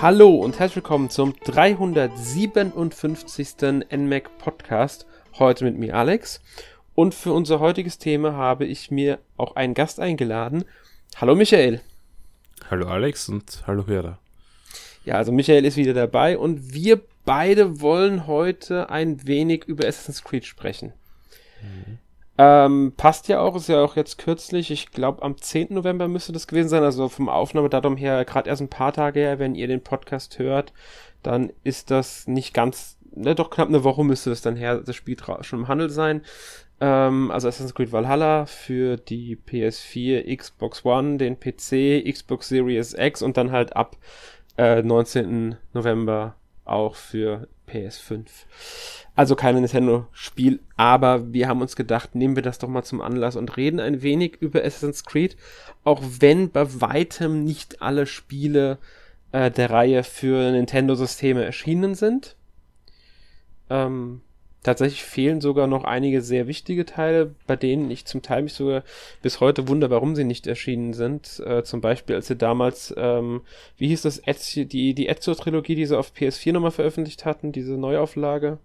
Hallo und herzlich willkommen zum 357. NMAC Podcast. Heute mit mir Alex. Und für unser heutiges Thema habe ich mir auch einen Gast eingeladen. Hallo Michael. Hallo Alex und hallo Hörer. Ja, also Michael ist wieder dabei und wir beide wollen heute ein wenig über Assassin's Creed sprechen. Mhm. Ähm, passt ja auch, ist ja auch jetzt kürzlich, ich glaube am 10. November müsste das gewesen sein, also vom Aufnahmedatum her gerade erst ein paar Tage her, wenn ihr den Podcast hört, dann ist das nicht ganz, ne, doch knapp eine Woche müsste es dann her, das Spiel schon im Handel sein. Ähm, also Assassin's Creed Valhalla für die PS4, Xbox One, den PC, Xbox Series X und dann halt ab äh, 19. November auch für PS5. Also kein Nintendo-Spiel, aber wir haben uns gedacht, nehmen wir das doch mal zum Anlass und reden ein wenig über Assassin's Creed, auch wenn bei weitem nicht alle Spiele äh, der Reihe für Nintendo-Systeme erschienen sind. Ähm, tatsächlich fehlen sogar noch einige sehr wichtige Teile, bei denen ich zum Teil mich sogar bis heute wundere, warum sie nicht erschienen sind. Äh, zum Beispiel, als sie damals, ähm, wie hieß das, Ezio, die, die Ezio-Trilogie, die sie auf PS4 nochmal veröffentlicht hatten, diese Neuauflage.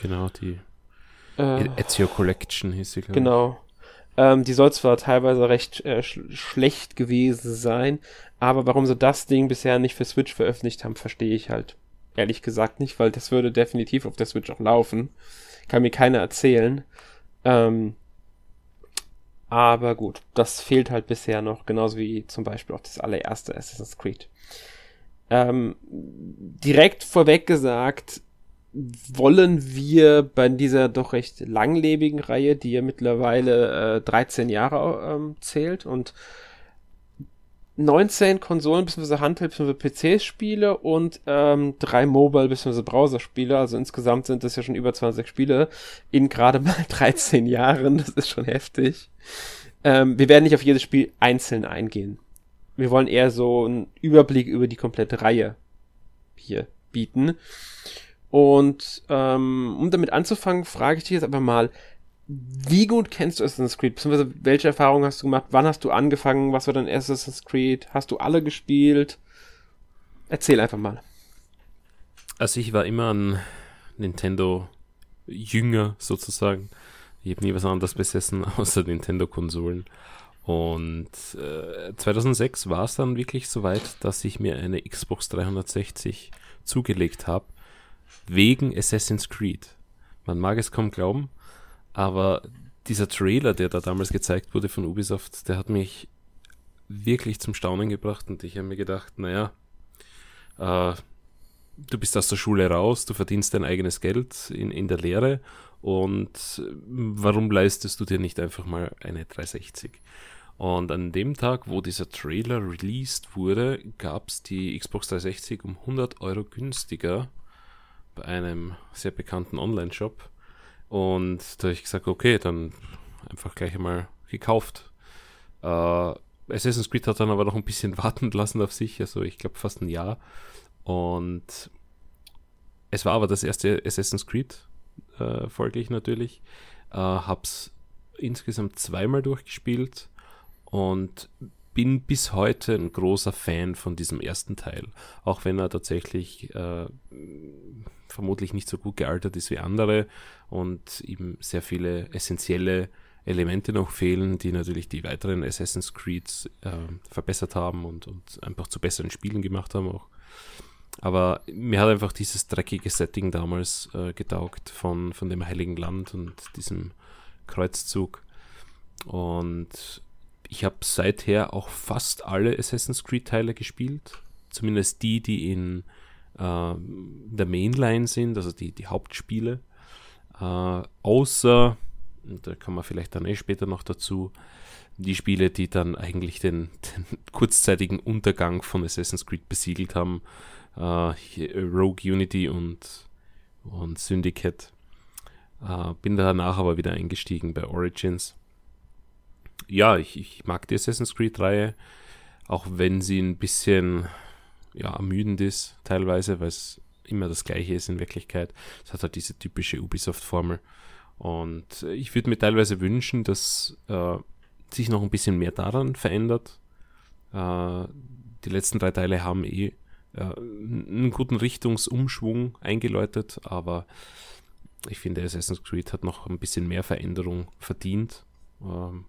Genau, die äh, Ezio Collection hieß sie. Genau. Ähm, die soll zwar teilweise recht äh, sch schlecht gewesen sein, aber warum sie das Ding bisher nicht für Switch veröffentlicht haben, verstehe ich halt ehrlich gesagt nicht, weil das würde definitiv auf der Switch auch laufen. Kann mir keiner erzählen. Ähm, aber gut, das fehlt halt bisher noch, genauso wie zum Beispiel auch das allererste Assassin's Creed. Ähm, direkt vorweg gesagt, wollen wir bei dieser doch recht langlebigen Reihe, die ja mittlerweile äh, 13 Jahre ähm, zählt und 19 Konsolen bzw. Handheld bzw. PC-Spiele und ähm, drei Mobile bzw. Browser-Spiele. Also insgesamt sind das ja schon über 20 Spiele in gerade mal 13 Jahren. Das ist schon heftig. Ähm, wir werden nicht auf jedes Spiel einzeln eingehen. Wir wollen eher so einen Überblick über die komplette Reihe hier bieten. Und ähm, um damit anzufangen, frage ich dich jetzt aber mal, wie gut kennst du Assassin's Creed? Beziehungsweise welche Erfahrungen hast du gemacht? Wann hast du angefangen? Was war dein Assassin's Creed? Hast du alle gespielt? Erzähl einfach mal. Also ich war immer ein Nintendo-Jünger sozusagen. Ich habe nie was anderes besessen außer Nintendo-Konsolen. Und äh, 2006 war es dann wirklich soweit, dass ich mir eine Xbox 360 zugelegt habe wegen Assassin's Creed. Man mag es kaum glauben, aber dieser Trailer, der da damals gezeigt wurde von Ubisoft, der hat mich wirklich zum Staunen gebracht und ich habe mir gedacht, naja, äh, du bist aus der Schule raus, du verdienst dein eigenes Geld in, in der Lehre und warum leistest du dir nicht einfach mal eine 360? Und an dem Tag, wo dieser Trailer released wurde, gab es die Xbox 360 um 100 Euro günstiger bei einem sehr bekannten Online-Shop. Und da habe ich gesagt, okay, dann einfach gleich einmal gekauft. Äh, Assassin's Creed hat dann aber noch ein bisschen warten lassen auf sich, also ich glaube fast ein Jahr. Und es war aber das erste Assassin's Creed, äh, folglich natürlich. Äh, hab's insgesamt zweimal durchgespielt und bin bis heute ein großer Fan von diesem ersten Teil. Auch wenn er tatsächlich äh, vermutlich nicht so gut gealtert ist wie andere und ihm sehr viele essentielle Elemente noch fehlen, die natürlich die weiteren Assassin's Creeds äh, verbessert haben und, und einfach zu besseren Spielen gemacht haben auch. Aber mir hat einfach dieses dreckige Setting damals äh, getaugt von, von dem Heiligen Land und diesem Kreuzzug. Und ich habe seither auch fast alle Assassin's Creed-Teile gespielt. Zumindest die, die in äh, der Mainline sind, also die, die Hauptspiele. Äh, außer, da kommen wir vielleicht dann eh später noch dazu, die Spiele, die dann eigentlich den, den kurzzeitigen Untergang von Assassin's Creed besiegelt haben. Äh, Rogue Unity und, und Syndicate. Äh, bin danach aber wieder eingestiegen bei Origins ja, ich, ich mag die Assassin's Creed-Reihe, auch wenn sie ein bisschen ja, ermüdend ist, teilweise, weil es immer das Gleiche ist in Wirklichkeit. Es hat halt diese typische Ubisoft-Formel. Und ich würde mir teilweise wünschen, dass äh, sich noch ein bisschen mehr daran verändert. Äh, die letzten drei Teile haben eh ja, einen guten Richtungsumschwung eingeläutet, aber ich finde, Assassin's Creed hat noch ein bisschen mehr Veränderung verdient. Ähm,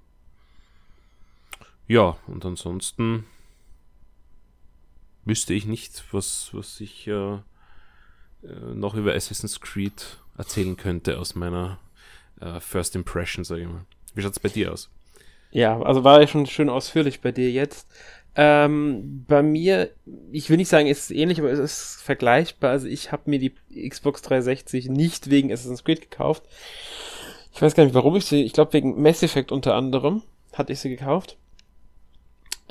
ja, und ansonsten wüsste ich nicht, was, was ich äh, äh noch über Assassin's Creed erzählen könnte aus meiner äh, First Impression, sage ich mal. Wie schaut es bei dir aus? Ja, also war ja schon schön ausführlich bei dir jetzt. Ähm, bei mir, ich will nicht sagen, es ist ähnlich, aber es ist vergleichbar. Also ich habe mir die Xbox 360 nicht wegen Assassin's Creed gekauft. Ich weiß gar nicht, warum ich sie, ich glaube wegen Mass Effect unter anderem hatte ich sie gekauft.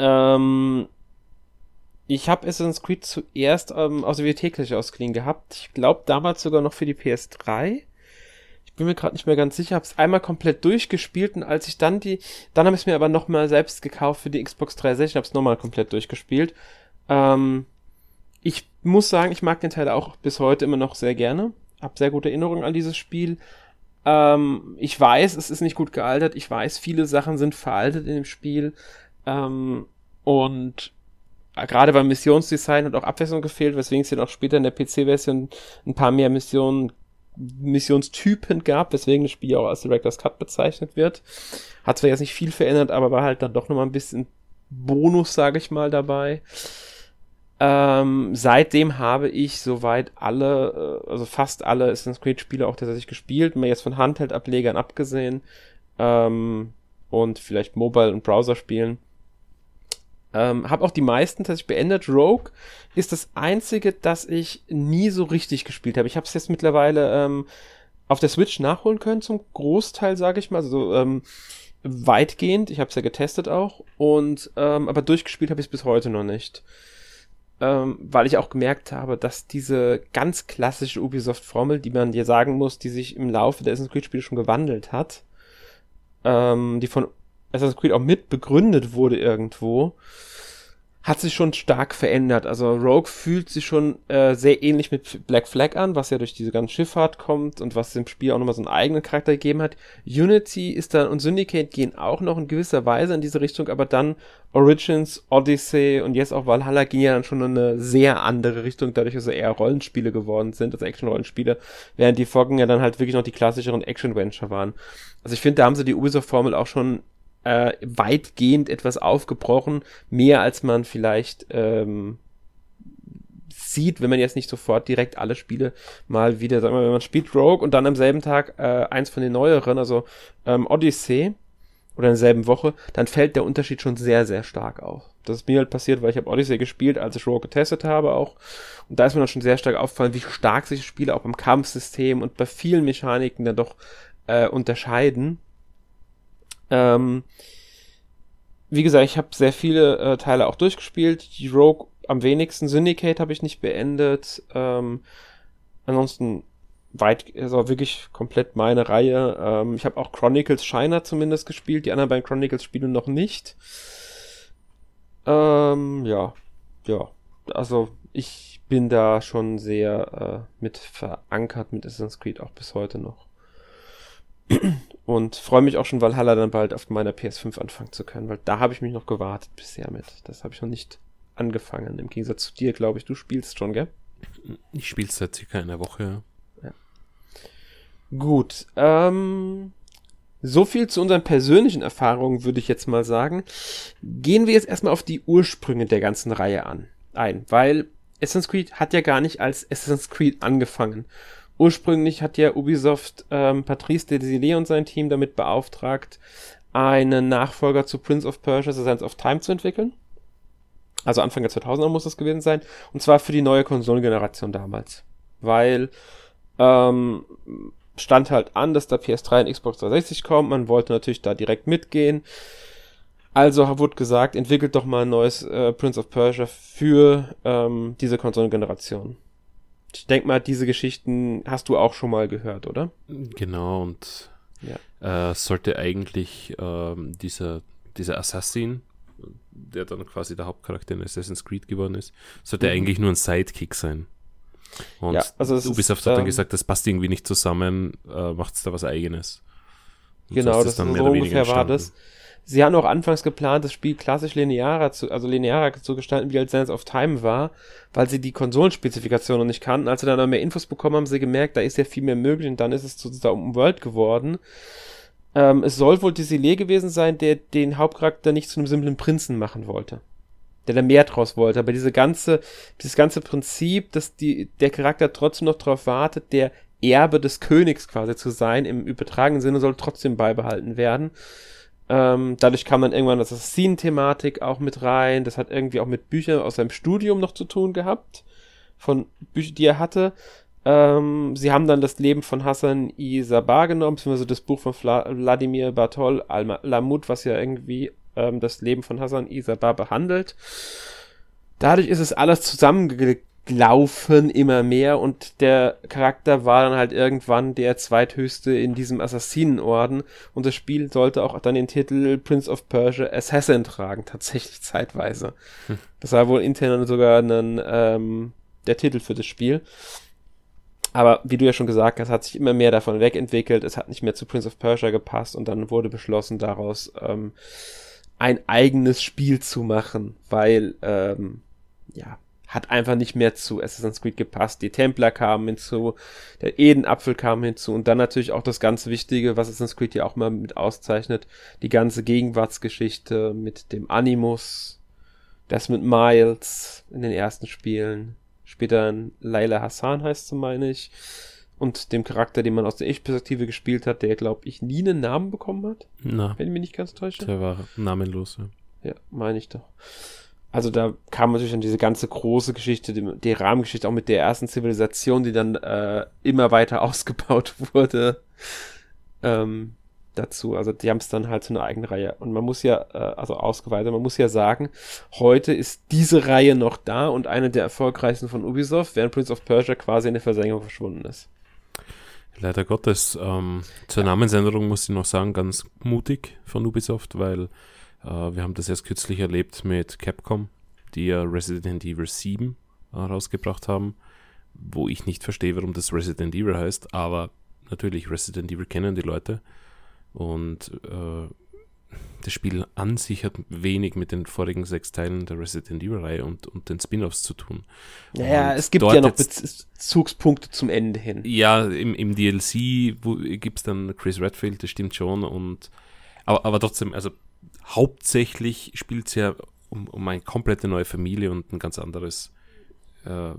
Ähm, ich habe Assassin's Creed zuerst ähm, aus der Videothek ausgeliehen gehabt. Ich glaube damals sogar noch für die PS3 bin mir gerade nicht mehr ganz sicher, habe es einmal komplett durchgespielt und als ich dann die, dann habe ich es mir aber nochmal selbst gekauft für die Xbox 360, habe es nochmal komplett durchgespielt. Ähm, ich muss sagen, ich mag den Teil auch bis heute immer noch sehr gerne, habe sehr gute Erinnerungen an dieses Spiel. Ähm, ich weiß, es ist nicht gut gealtert, ich weiß, viele Sachen sind veraltet in dem Spiel ähm, und gerade beim Missionsdesign hat auch Abwechslung gefehlt, weswegen es dann auch später in der PC-Version ein paar mehr Missionen Missionstypen gab, weswegen das Spiel auch als Director's Cut bezeichnet wird. Hat zwar jetzt nicht viel verändert, aber war halt dann doch nochmal ein bisschen Bonus, sage ich mal, dabei. Ähm, seitdem habe ich soweit alle, äh, also fast alle Assassin's Creed Spiele auch tatsächlich gespielt, mal jetzt von Handheld-Ablegern abgesehen ähm, und vielleicht Mobile- und Browser-Spielen. Ähm, habe auch die meisten tatsächlich beendet. Rogue ist das einzige, das ich nie so richtig gespielt habe. Ich habe es jetzt mittlerweile ähm, auf der Switch nachholen können, zum Großteil, sage ich mal. Also ähm, weitgehend. Ich habe es ja getestet auch. Und ähm, aber durchgespielt habe ich es bis heute noch nicht. Ähm, weil ich auch gemerkt habe, dass diese ganz klassische Ubisoft-Formel, die man dir sagen muss, die sich im Laufe der Assassin's Creed-Spiele schon gewandelt hat, ähm, die von Assassin's Creed auch mit begründet wurde irgendwo, hat sich schon stark verändert. Also Rogue fühlt sich schon äh, sehr ähnlich mit Black Flag an, was ja durch diese ganze Schifffahrt kommt und was dem Spiel auch nochmal so einen eigenen Charakter gegeben hat. Unity ist dann und Syndicate gehen auch noch in gewisser Weise in diese Richtung, aber dann Origins, Odyssey und jetzt auch Valhalla gehen ja dann schon in eine sehr andere Richtung, dadurch, dass sie eher Rollenspiele geworden sind, also Action-Rollenspiele, während die Vorgänger dann halt wirklich noch die klassischeren Action-Venture waren. Also ich finde, da haben sie die Ubisoft-Formel auch schon äh, weitgehend etwas aufgebrochen, mehr als man vielleicht ähm, sieht, wenn man jetzt nicht sofort direkt alle Spiele mal wieder, sagen wir, wenn man spielt Rogue und dann am selben Tag äh, eins von den neueren, also ähm, Odyssey oder in derselben Woche, dann fällt der Unterschied schon sehr, sehr stark auf. Das ist mir halt passiert, weil ich habe Odyssey gespielt, als ich Rogue getestet habe auch. Und da ist mir dann schon sehr stark aufgefallen, wie stark sich Spiele auch beim Kampfsystem und bei vielen Mechaniken dann doch äh, unterscheiden. Ähm, wie gesagt, ich habe sehr viele äh, Teile auch durchgespielt. Die Rogue am wenigsten. Syndicate habe ich nicht beendet. Ähm, ansonsten weit, also wirklich komplett meine Reihe. Ähm, ich habe auch Chronicles Shiner zumindest gespielt. Die anderen beiden Chronicles Spiele noch nicht. Ähm, ja, ja. Also ich bin da schon sehr äh, mit verankert mit Assassin's Creed auch bis heute noch. Und freue mich auch schon, Valhalla dann bald auf meiner PS5 anfangen zu können, weil da habe ich mich noch gewartet bisher mit. Das habe ich noch nicht angefangen. Im Gegensatz zu dir, glaube ich, du spielst schon, gell? Ich spiele seit circa einer Woche. Ja. Gut. Ähm, so viel zu unseren persönlichen Erfahrungen, würde ich jetzt mal sagen. Gehen wir jetzt erstmal auf die Ursprünge der ganzen Reihe an, ein, weil Assassin's Creed hat ja gar nicht als Assassin's Creed angefangen, Ursprünglich hat ja Ubisoft ähm, Patrice Desilets und sein Team damit beauftragt, einen Nachfolger zu Prince of Persia The Sands of Time zu entwickeln. Also Anfang der 2000er muss das gewesen sein. Und zwar für die neue Konsolengeneration damals. Weil ähm, stand halt an, dass da PS3 und Xbox 360 kommt. Man wollte natürlich da direkt mitgehen. Also wurde gesagt, entwickelt doch mal ein neues äh, Prince of Persia für ähm, diese Konsolengeneration. Ich denke mal, diese Geschichten hast du auch schon mal gehört, oder? Genau, und ja. äh, sollte eigentlich ähm, dieser, dieser Assassin, der dann quasi der Hauptcharakter in Assassin's Creed geworden ist, sollte mhm. eigentlich nur ein Sidekick sein. Und ja, also Ubisoft ist, hat dann ähm, gesagt, das passt irgendwie nicht zusammen, äh, macht es da was eigenes. Und genau, so das, das dann so ungefähr war das. Sie haben auch anfangs geplant, das Spiel klassisch linearer zu, also linearer zu gestalten, wie als Sense of Time war, weil sie die Konsolenspezifikation noch nicht kannten. Als sie dann noch mehr Infos bekommen haben, sie gemerkt, da ist ja viel mehr möglich und dann ist es zu dieser Open World geworden. Ähm, es soll wohl Desilé gewesen sein, der den Hauptcharakter nicht zu einem simplen Prinzen machen wollte. Der da mehr draus wollte. Aber diese ganze, dieses ganze Prinzip, dass die, der Charakter trotzdem noch darauf wartet, der Erbe des Königs quasi zu sein, im übertragenen Sinne, soll trotzdem beibehalten werden. Ähm, dadurch kam dann irgendwann das Assassinen-Thematik auch mit rein. Das hat irgendwie auch mit Büchern aus seinem Studium noch zu tun gehabt. Von Büchern, die er hatte. Ähm, sie haben dann das Leben von Hassan I. Sabah genommen, beziehungsweise das Buch von Wladimir Bartol Al-Lamut, was ja irgendwie ähm, das Leben von Hassan I. Sabah behandelt. Dadurch ist es alles zusammengelegt laufen immer mehr und der Charakter war dann halt irgendwann der zweithöchste in diesem Assassinenorden und das Spiel sollte auch dann den Titel Prince of Persia Assassin tragen, tatsächlich zeitweise. Hm. Das war wohl intern sogar ein, ähm, der Titel für das Spiel. Aber wie du ja schon gesagt hast, hat sich immer mehr davon wegentwickelt, es hat nicht mehr zu Prince of Persia gepasst und dann wurde beschlossen, daraus ähm, ein eigenes Spiel zu machen, weil ähm, ja, hat einfach nicht mehr zu Assassin's Creed gepasst. Die Templer kamen hinzu, der Edenapfel kam hinzu und dann natürlich auch das ganz Wichtige, was Assassin's Creed ja auch mal mit auszeichnet, die ganze Gegenwartsgeschichte mit dem Animus, das mit Miles in den ersten Spielen, später Laila Hassan heißt sie, meine ich, und dem Charakter, den man aus der Ich-Perspektive gespielt hat, der, glaube ich, nie einen Namen bekommen hat. Na, wenn ich mich nicht ganz täusche. Der war namenlos, ja. Ja, meine ich doch also da kam natürlich dann diese ganze große Geschichte, die, die Rahmengeschichte auch mit der ersten Zivilisation, die dann äh, immer weiter ausgebaut wurde, ähm, dazu. Also die haben es dann halt zu einer eigenen Reihe. Und man muss ja, äh, also ausgeweitet, man muss ja sagen, heute ist diese Reihe noch da und eine der erfolgreichsten von Ubisoft, während Prince of Persia quasi in der Versenkung verschwunden ist. Leider Gottes. Ähm, zur Namensänderung muss ich noch sagen, ganz mutig von Ubisoft, weil wir haben das erst kürzlich erlebt mit Capcom, die ja Resident Evil 7 uh, äh, rausgebracht haben, wo ich nicht verstehe, warum das Resident Evil heißt, aber natürlich Resident Evil kennen die Leute und uh, das Spiel an sich hat wenig mit den vorigen sechs Teilen der Resident Evil-Reihe und, und den Spin-offs zu tun. Naja, und es gibt ja noch Bezugspunkte zum Ende hin. Ja, im, im DLC gibt es dann Chris Redfield, das stimmt schon. Und, aber, aber trotzdem, also hauptsächlich spielt es ja um, um eine komplette neue Familie und ein ganz anderes äh,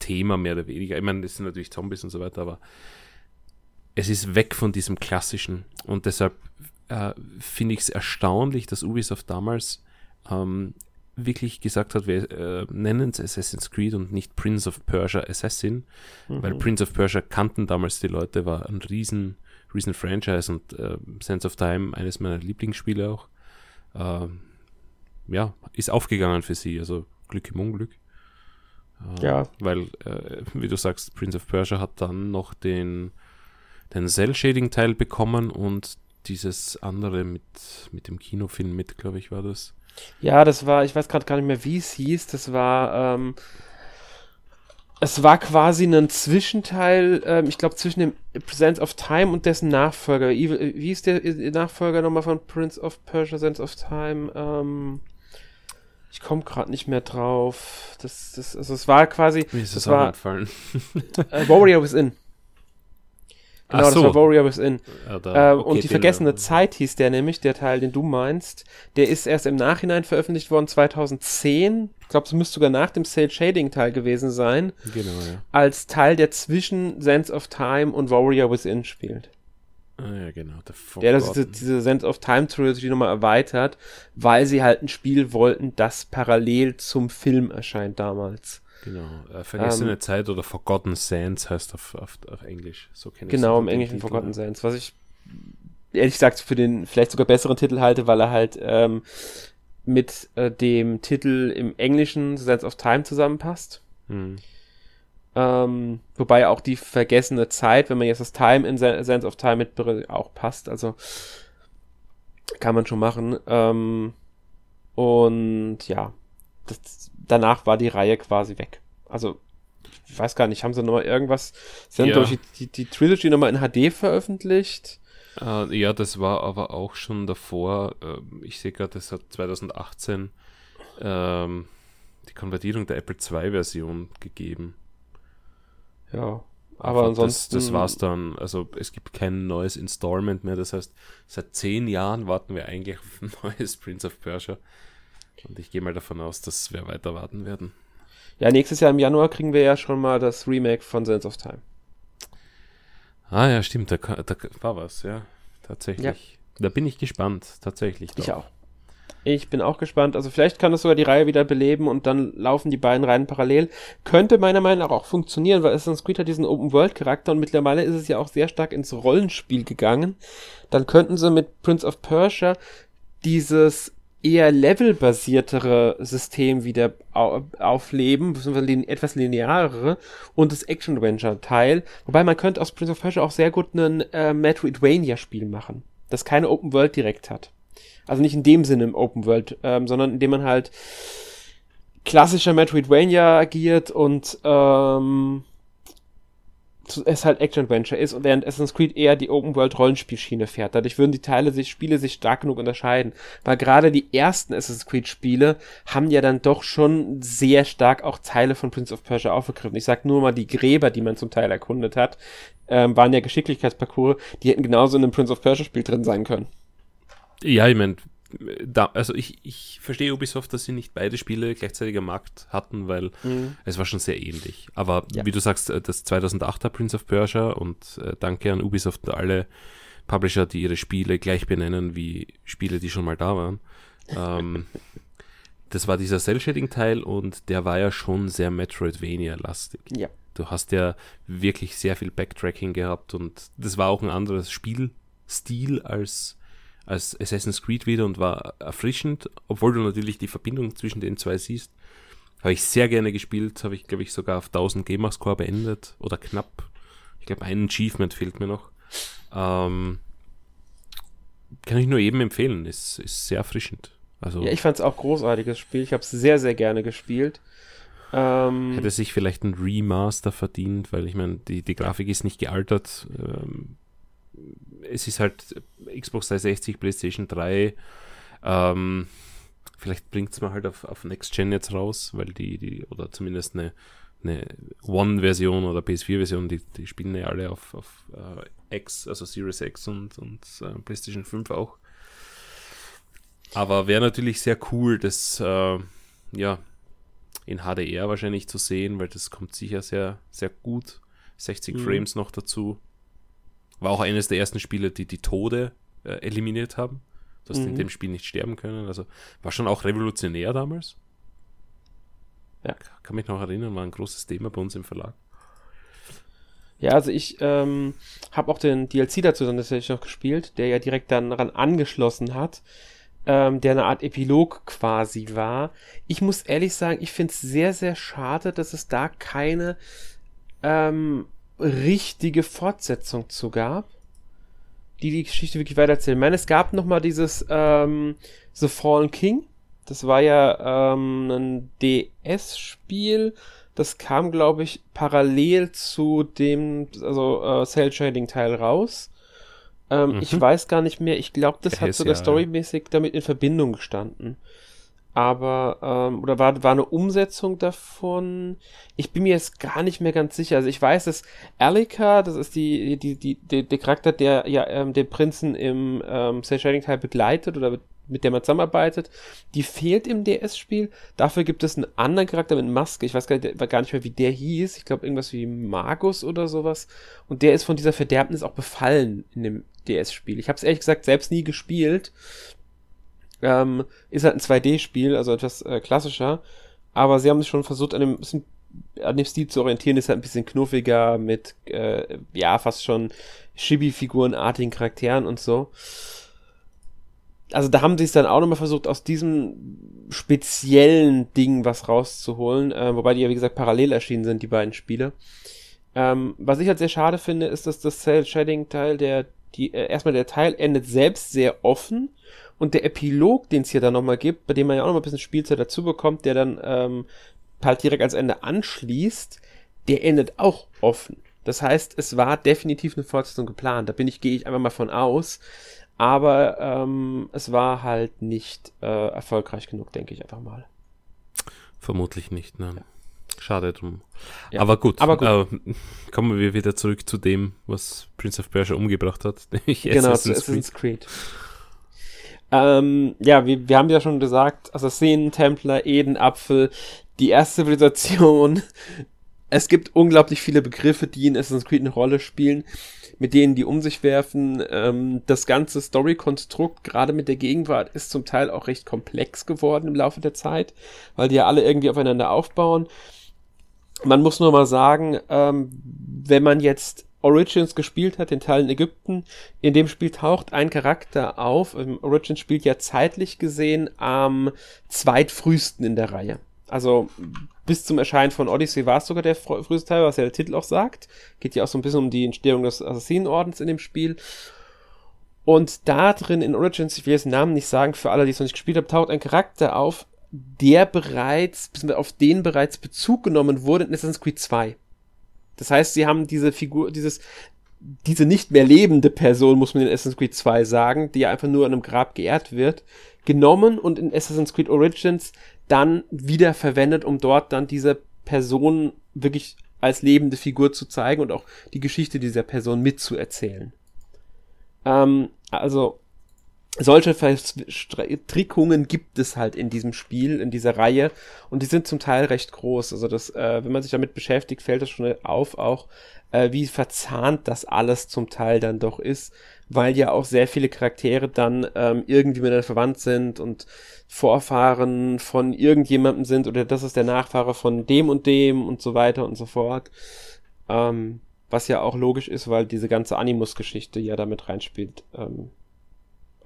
Thema, mehr oder weniger. Ich meine, das sind natürlich Zombies und so weiter, aber es ist weg von diesem klassischen und deshalb äh, finde ich es erstaunlich, dass Ubisoft damals ähm, wirklich gesagt hat, wir äh, nennen es Assassin's Creed und nicht Prince of Persia Assassin, mhm. weil Prince of Persia kannten damals die Leute, war ein riesen riesen Franchise und äh, Sense of Time, eines meiner Lieblingsspiele auch. Äh, ja, ist aufgegangen für sie, also Glück im Unglück. Äh, ja. Weil, äh, wie du sagst, Prince of Persia hat dann noch den, den Cell-Shading-Teil bekommen und dieses andere mit, mit dem Kinofilm mit, glaube ich, war das. Ja, das war, ich weiß gerade gar nicht mehr, wie es hieß, das war, ähm, es war quasi ein Zwischenteil, ähm, ich glaube, zwischen dem Sense of Time und dessen Nachfolger. Evil, wie ist der Nachfolger nochmal von Prince of Persia Sense of Time? Ähm, ich komme gerade nicht mehr drauf. Das, das, also es war quasi. Wie ist das, das war äh, Warrior Within. Genau, Ach so. das war Warrior Within. Ja, da, äh, okay, und die vergessene den, Zeit hieß der nämlich, der Teil, den du meinst. Der ist erst im Nachhinein veröffentlicht worden, 2010. Ich glaube, es müsste sogar nach dem Cell Shading Teil gewesen sein. Genau, ja. Als Teil, der zwischen Sense of Time und Warrior Within spielt. Ah, ja, genau. Der das diese, diese Sense of Time Trilogy nochmal erweitert, weil sie halt ein Spiel wollten, das parallel zum Film erscheint damals. Genau, äh, Vergessene ähm, Zeit oder Forgotten Sands heißt auf, auf, auf Englisch. So kenne Genau, im Englischen Titel. Forgotten Sands, was ich ehrlich gesagt für den vielleicht sogar besseren Titel halte, weil er halt ähm, mit äh, dem Titel im Englischen Sands of Time zusammenpasst. Hm. Ähm, wobei auch die vergessene Zeit, wenn man jetzt das Time in Sense of Time mit auch passt, also kann man schon machen. Ähm, und ja, das, danach war die Reihe quasi weg. Also, ich weiß gar nicht, haben sie nochmal irgendwas, sie haben ja. die, die, die Trilogy nochmal in HD veröffentlicht. Äh, ja, das war aber auch schon davor. Äh, ich sehe gerade, das hat 2018 ähm, die Konvertierung der Apple II-Version gegeben. Ja, aber also ansonsten. Das, das war's dann. Also es gibt kein neues Installment mehr. Das heißt, seit zehn Jahren warten wir eigentlich auf ein neues Prince of Persia. Und ich gehe mal davon aus, dass wir weiter warten werden. Ja, nächstes Jahr im Januar kriegen wir ja schon mal das Remake von Sense of Time. Ah ja, stimmt, da, da war was, ja. Tatsächlich. Ja. Da bin ich gespannt, tatsächlich. Doch. Ich auch. Ich bin auch gespannt. Also vielleicht kann das sogar die Reihe wieder beleben und dann laufen die beiden Reihen parallel. Könnte meiner Meinung nach auch funktionieren, weil Assassin's Creed hat diesen Open-World-Charakter und mittlerweile ist es ja auch sehr stark ins Rollenspiel gegangen. Dann könnten sie mit Prince of Persia dieses eher levelbasiertere System wieder aufleben, beziehungsweise etwas linearere und das Action-Adventure-Teil. Wobei man könnte aus Prince of Persia auch sehr gut ein äh, Metroidvania-Spiel machen, das keine Open World direkt hat. Also nicht in dem Sinne im Open World, ähm, sondern indem man halt klassischer Metroidvania agiert und ähm, es halt Action-Adventure ist und während Assassin's Creed eher die Open-World-Rollenspielschiene fährt. Dadurch würden die Teile sich, Spiele sich stark genug unterscheiden. Weil gerade die ersten Assassin's Creed-Spiele haben ja dann doch schon sehr stark auch Teile von Prince of Persia aufgegriffen. Ich sag nur mal, die Gräber, die man zum Teil erkundet hat, ähm, waren ja Geschicklichkeitsparcours, die hätten genauso in einem Prince of Persia-Spiel drin sein können. Ja, ich meine, da, also ich, ich verstehe Ubisoft, dass sie nicht beide Spiele gleichzeitig am Markt hatten, weil mhm. es war schon sehr ähnlich. Aber ja. wie du sagst, äh, das 2008er Prince of Persia und äh, danke an Ubisoft und alle Publisher, die ihre Spiele gleich benennen wie Spiele, die schon mal da waren. Ähm, das war dieser Cell-Shading-Teil und der war ja schon sehr Metroidvania-lastig. Ja. Du hast ja wirklich sehr viel Backtracking gehabt und das war auch ein anderes Spielstil als als Assassin's Creed wieder und war erfrischend, obwohl du natürlich die Verbindung zwischen den zwei siehst. Habe ich sehr gerne gespielt, habe ich, glaube ich, sogar auf 1000 Gamerscore beendet oder knapp. Ich glaube, ein Achievement fehlt mir noch. Ähm, kann ich nur eben empfehlen, ist, ist sehr erfrischend. Also, ja, ich fand es auch großartiges Spiel. Ich habe es sehr, sehr gerne gespielt. Ähm, hätte sich vielleicht ein Remaster verdient, weil ich meine, die, die Grafik ist nicht gealtert. Ähm, es ist halt Xbox 360, PlayStation 3. Ähm, vielleicht bringt es mal halt auf, auf Next Gen jetzt raus, weil die, die oder zumindest eine, eine One-Version oder PS4-Version, die, die spielen ja alle auf, auf äh, X, also Series X und, und äh, PlayStation 5 auch. Aber wäre natürlich sehr cool, das äh, ja in HDR wahrscheinlich zu sehen, weil das kommt sicher sehr, sehr gut. 60 mhm. Frames noch dazu. War auch eines der ersten Spiele, die die Tode äh, eliminiert haben. Du hast mhm. in dem Spiel nicht sterben können. Also war schon auch revolutionär damals. Ja. Kann mich noch erinnern, war ein großes Thema bei uns im Verlag. Ja, also ich ähm, habe auch den DLC dazu dann tatsächlich noch gespielt, der ja direkt dann daran angeschlossen hat, ähm, der eine Art Epilog quasi war. Ich muss ehrlich sagen, ich finde es sehr, sehr schade, dass es da keine ähm, richtige Fortsetzung zu gab, die die Geschichte wirklich weitererzählen. Ich meine, es gab noch mal dieses ähm, The Fallen King. Das war ja ähm, ein DS-Spiel. Das kam, glaube ich, parallel zu dem, also äh, Cell Shading Teil raus. Ähm, mhm. Ich weiß gar nicht mehr. Ich glaube, das hat sogar ja, storymäßig damit in Verbindung gestanden aber, ähm, oder war, war eine Umsetzung davon? Ich bin mir jetzt gar nicht mehr ganz sicher. Also ich weiß, dass Alika, das ist die, die, die, die, der Charakter, der ja ähm, den Prinzen im ähm, Cell Shading Teil begleitet oder mit, mit der man zusammenarbeitet, die fehlt im DS-Spiel. Dafür gibt es einen anderen Charakter mit Maske. Ich weiß gar nicht, gar nicht mehr, wie der hieß. Ich glaube, irgendwas wie Magus oder sowas. Und der ist von dieser Verderbnis auch befallen in dem DS-Spiel. Ich habe es ehrlich gesagt selbst nie gespielt. Ähm, ist halt ein 2D-Spiel, also etwas äh, klassischer. Aber sie haben sich schon versucht, an dem, an dem Stil zu orientieren. Ist halt ein bisschen knuffiger mit, äh, ja, fast schon Chibi-Figurenartigen Charakteren und so. Also da haben sie es dann auch nochmal versucht, aus diesem speziellen Ding was rauszuholen. Äh, wobei die ja, wie gesagt, parallel erschienen sind, die beiden Spiele. Ähm, was ich halt sehr schade finde, ist, dass das Cell-Shading-Teil, der, die, äh, erstmal der Teil endet selbst sehr offen und der Epilog, den es hier dann nochmal gibt, bei dem man ja auch nochmal ein bisschen Spielzeit dazu bekommt, der dann ähm, halt direkt als Ende anschließt, der endet auch offen. Das heißt, es war definitiv eine Fortsetzung geplant. Da bin ich, gehe ich einfach mal von aus. Aber ähm, es war halt nicht äh, erfolgreich genug, denke ich einfach mal. Vermutlich nicht, nein. Ja. Schade drum. Ja. Aber gut, aber gut. Äh, kommen wir wieder zurück zu dem, was Prince of Persia umgebracht hat. genau, Assassin's, Assassin's Creed. Creed. Ähm, ja, wir, wir haben ja schon gesagt, Assassinen, Templer, Eden, Apfel, die erste Zivilisation. Es gibt unglaublich viele Begriffe, die in Assassin's Creed eine Rolle spielen, mit denen die um sich werfen. Ähm, das ganze Story-Konstrukt, gerade mit der Gegenwart, ist zum Teil auch recht komplex geworden im Laufe der Zeit, weil die ja alle irgendwie aufeinander aufbauen. Man muss nur mal sagen, ähm, wenn man jetzt Origins gespielt hat, den Teil in Ägypten, in dem Spiel taucht ein Charakter auf. Origins spielt ja zeitlich gesehen am zweitfrühesten in der Reihe. Also bis zum Erscheinen von Odyssey war es sogar der früheste Teil, was ja der Titel auch sagt. Geht ja auch so ein bisschen um die Entstehung des Assassinenordens in dem Spiel. Und da drin in Origins, ich will jetzt den Namen nicht sagen, für alle, die es noch nicht gespielt haben, taucht ein Charakter auf, der bereits, auf den bereits Bezug genommen wurde in Assassin's Creed 2. Das heißt, sie haben diese Figur, dieses, diese nicht mehr lebende Person, muss man in Assassin's Creed 2 sagen, die einfach nur an einem Grab geehrt wird, genommen und in Assassin's Creed Origins dann wieder verwendet, um dort dann diese Person wirklich als lebende Figur zu zeigen und auch die Geschichte dieser Person mitzuerzählen. Ähm, also solche Verstrickungen gibt es halt in diesem Spiel, in dieser Reihe und die sind zum Teil recht groß. Also das, äh, wenn man sich damit beschäftigt, fällt das schon auf, auch äh, wie verzahnt das alles zum Teil dann doch ist, weil ja auch sehr viele Charaktere dann ähm, irgendwie miteinander verwandt sind und Vorfahren von irgendjemandem sind oder das ist der Nachfahre von dem und dem und so weiter und so fort. Ähm, was ja auch logisch ist, weil diese ganze Animus-Geschichte ja damit reinspielt. Ähm,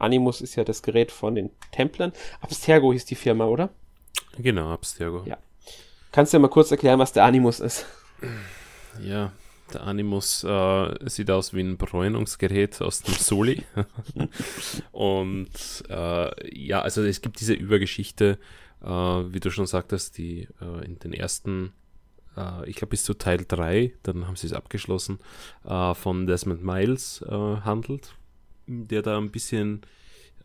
Animus ist ja das Gerät von den Templern. Abstergo hieß die Firma, oder? Genau, Abstergo. Ja. Kannst du ja mal kurz erklären, was der Animus ist? Ja, der Animus äh, sieht aus wie ein Bräunungsgerät aus dem Soli. Und äh, ja, also es gibt diese Übergeschichte, äh, wie du schon sagtest, die äh, in den ersten, äh, ich glaube bis zu Teil 3, dann haben sie es abgeschlossen, äh, von Desmond Miles handelt der da ein bisschen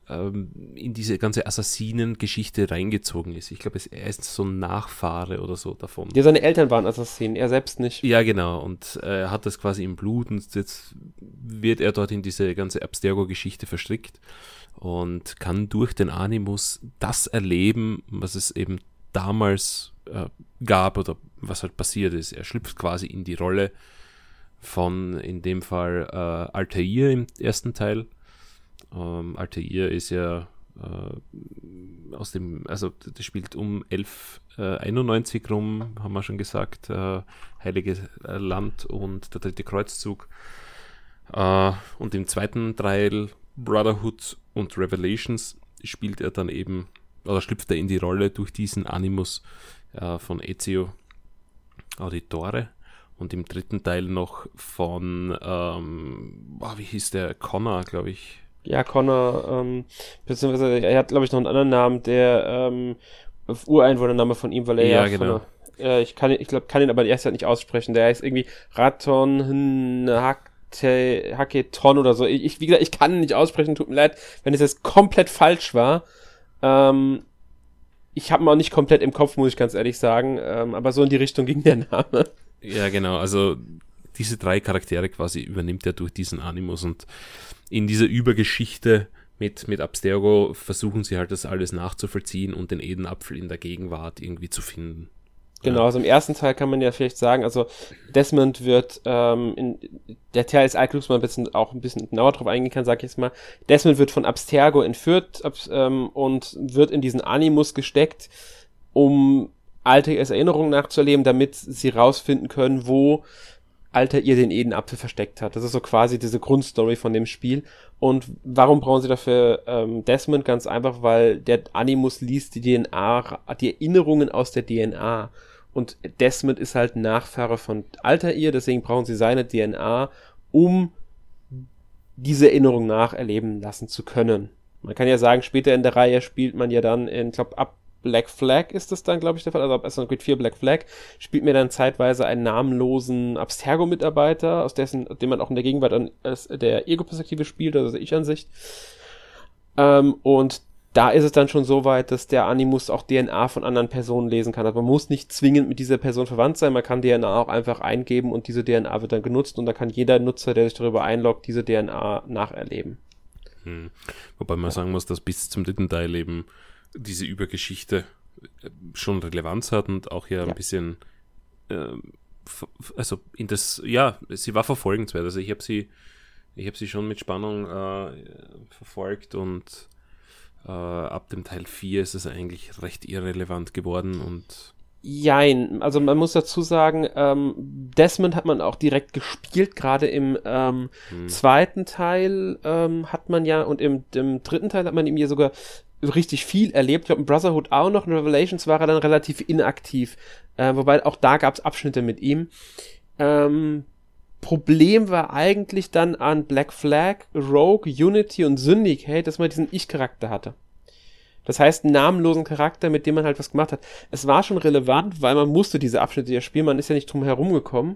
ähm, in diese ganze Assassinen-Geschichte reingezogen ist. Ich glaube, er ist so ein Nachfahre oder so davon. Ja, seine Eltern waren Assassinen, er selbst nicht. Ja, genau. Und äh, er hat das quasi im Blut und jetzt wird er dort in diese ganze Abstergo-Geschichte verstrickt und kann durch den Animus das erleben, was es eben damals äh, gab oder was halt passiert ist. Er schlüpft quasi in die Rolle von in dem Fall äh, Altair im ersten Teil. Ähm, Altair ist ja äh, aus dem, also das spielt um 1191 äh, rum, haben wir schon gesagt, äh, Heilige äh, Land und der dritte Kreuzzug. Äh, und im zweiten Teil Brotherhood und Revelations spielt er dann eben, oder schlüpft er in die Rolle durch diesen Animus äh, von Ezio Auditore und im dritten Teil noch von, ähm, oh, wie hieß der, Connor, glaube ich. Ja, Connor, ähm, beziehungsweise er hat, glaube ich, noch einen anderen Namen, der ähm, Ureinwohnername von ihm, weil er ja, ja genau. Von, äh, ich kann, ich glaube, kann ihn aber erst halt nicht aussprechen. Der heißt irgendwie Raton Haketon oder so. Ich, wie gesagt, ich kann ihn nicht aussprechen. Tut mir leid, wenn es jetzt komplett falsch war. Ähm, ich habe ihn auch nicht komplett im Kopf, muss ich ganz ehrlich sagen. Ähm, aber so in die Richtung ging der Name. Ja, genau. Also diese drei Charaktere quasi übernimmt er durch diesen Animus und in dieser Übergeschichte mit, mit Abstergo versuchen sie halt das alles nachzuvollziehen und den Edenapfel in der Gegenwart irgendwie zu finden. Genau, also im ersten Teil kann man ja vielleicht sagen, also Desmond wird, ähm, in, der Teil ist Alklux mal ein bisschen, auch ein bisschen genauer drauf eingehen kann, sag ich jetzt mal. Desmond wird von Abstergo entführt ab, ähm, und wird in diesen Animus gesteckt, um alte Erinnerungen nachzuerleben, damit sie rausfinden können, wo Alter ihr den Edenapfel versteckt hat. Das ist so quasi diese Grundstory von dem Spiel. Und warum brauchen sie dafür ähm, Desmond? Ganz einfach, weil der Animus liest die DNA, die Erinnerungen aus der DNA. Und Desmond ist halt Nachfahre von Altair, deswegen brauchen sie seine DNA, um diese Erinnerung nacherleben lassen zu können. Man kann ja sagen, später in der Reihe spielt man ja dann, in, ich glaube, ab Black Flag ist es dann, glaube ich, der Fall. Also ab Assassin's Creed 4 Black Flag spielt mir dann zeitweise einen namenlosen Abstergo-Mitarbeiter, aus dessen, den man auch in der Gegenwart an der Ego-Perspektive spielt, also Ich-Ansicht. Ähm, und da ist es dann schon so weit, dass der Animus auch DNA von anderen Personen lesen kann. Also man muss nicht zwingend mit dieser Person verwandt sein, man kann DNA auch einfach eingeben und diese DNA wird dann genutzt und da kann jeder Nutzer, der sich darüber einloggt, diese DNA nacherleben. Hm. Wobei man ja. sagen muss, dass bis zum dritten Teil eben diese Übergeschichte äh, schon Relevanz hat und auch ja, ja. ein bisschen, äh, also in das, ja, sie war verfolgenswert. Also ich habe sie, ich habe sie schon mit Spannung äh, verfolgt und äh, ab dem Teil 4 ist es eigentlich recht irrelevant geworden und Jein, also man muss dazu sagen, ähm, Desmond hat man auch direkt gespielt, gerade im ähm, hm. zweiten Teil ähm, hat man ja und im, im, dritten Teil hat man ihm ja sogar richtig viel erlebt. Ich glaube, in Brotherhood auch noch, in Revelations war er dann relativ inaktiv, äh, wobei auch da gab es Abschnitte mit ihm. Ähm, Problem war eigentlich dann an Black Flag, Rogue, Unity und Syndicate, dass man diesen Ich-Charakter hatte. Das heißt, einen namenlosen Charakter, mit dem man halt was gemacht hat. Es war schon relevant, weil man musste diese Abschnitte ja spielen, man ist ja nicht drum herum gekommen.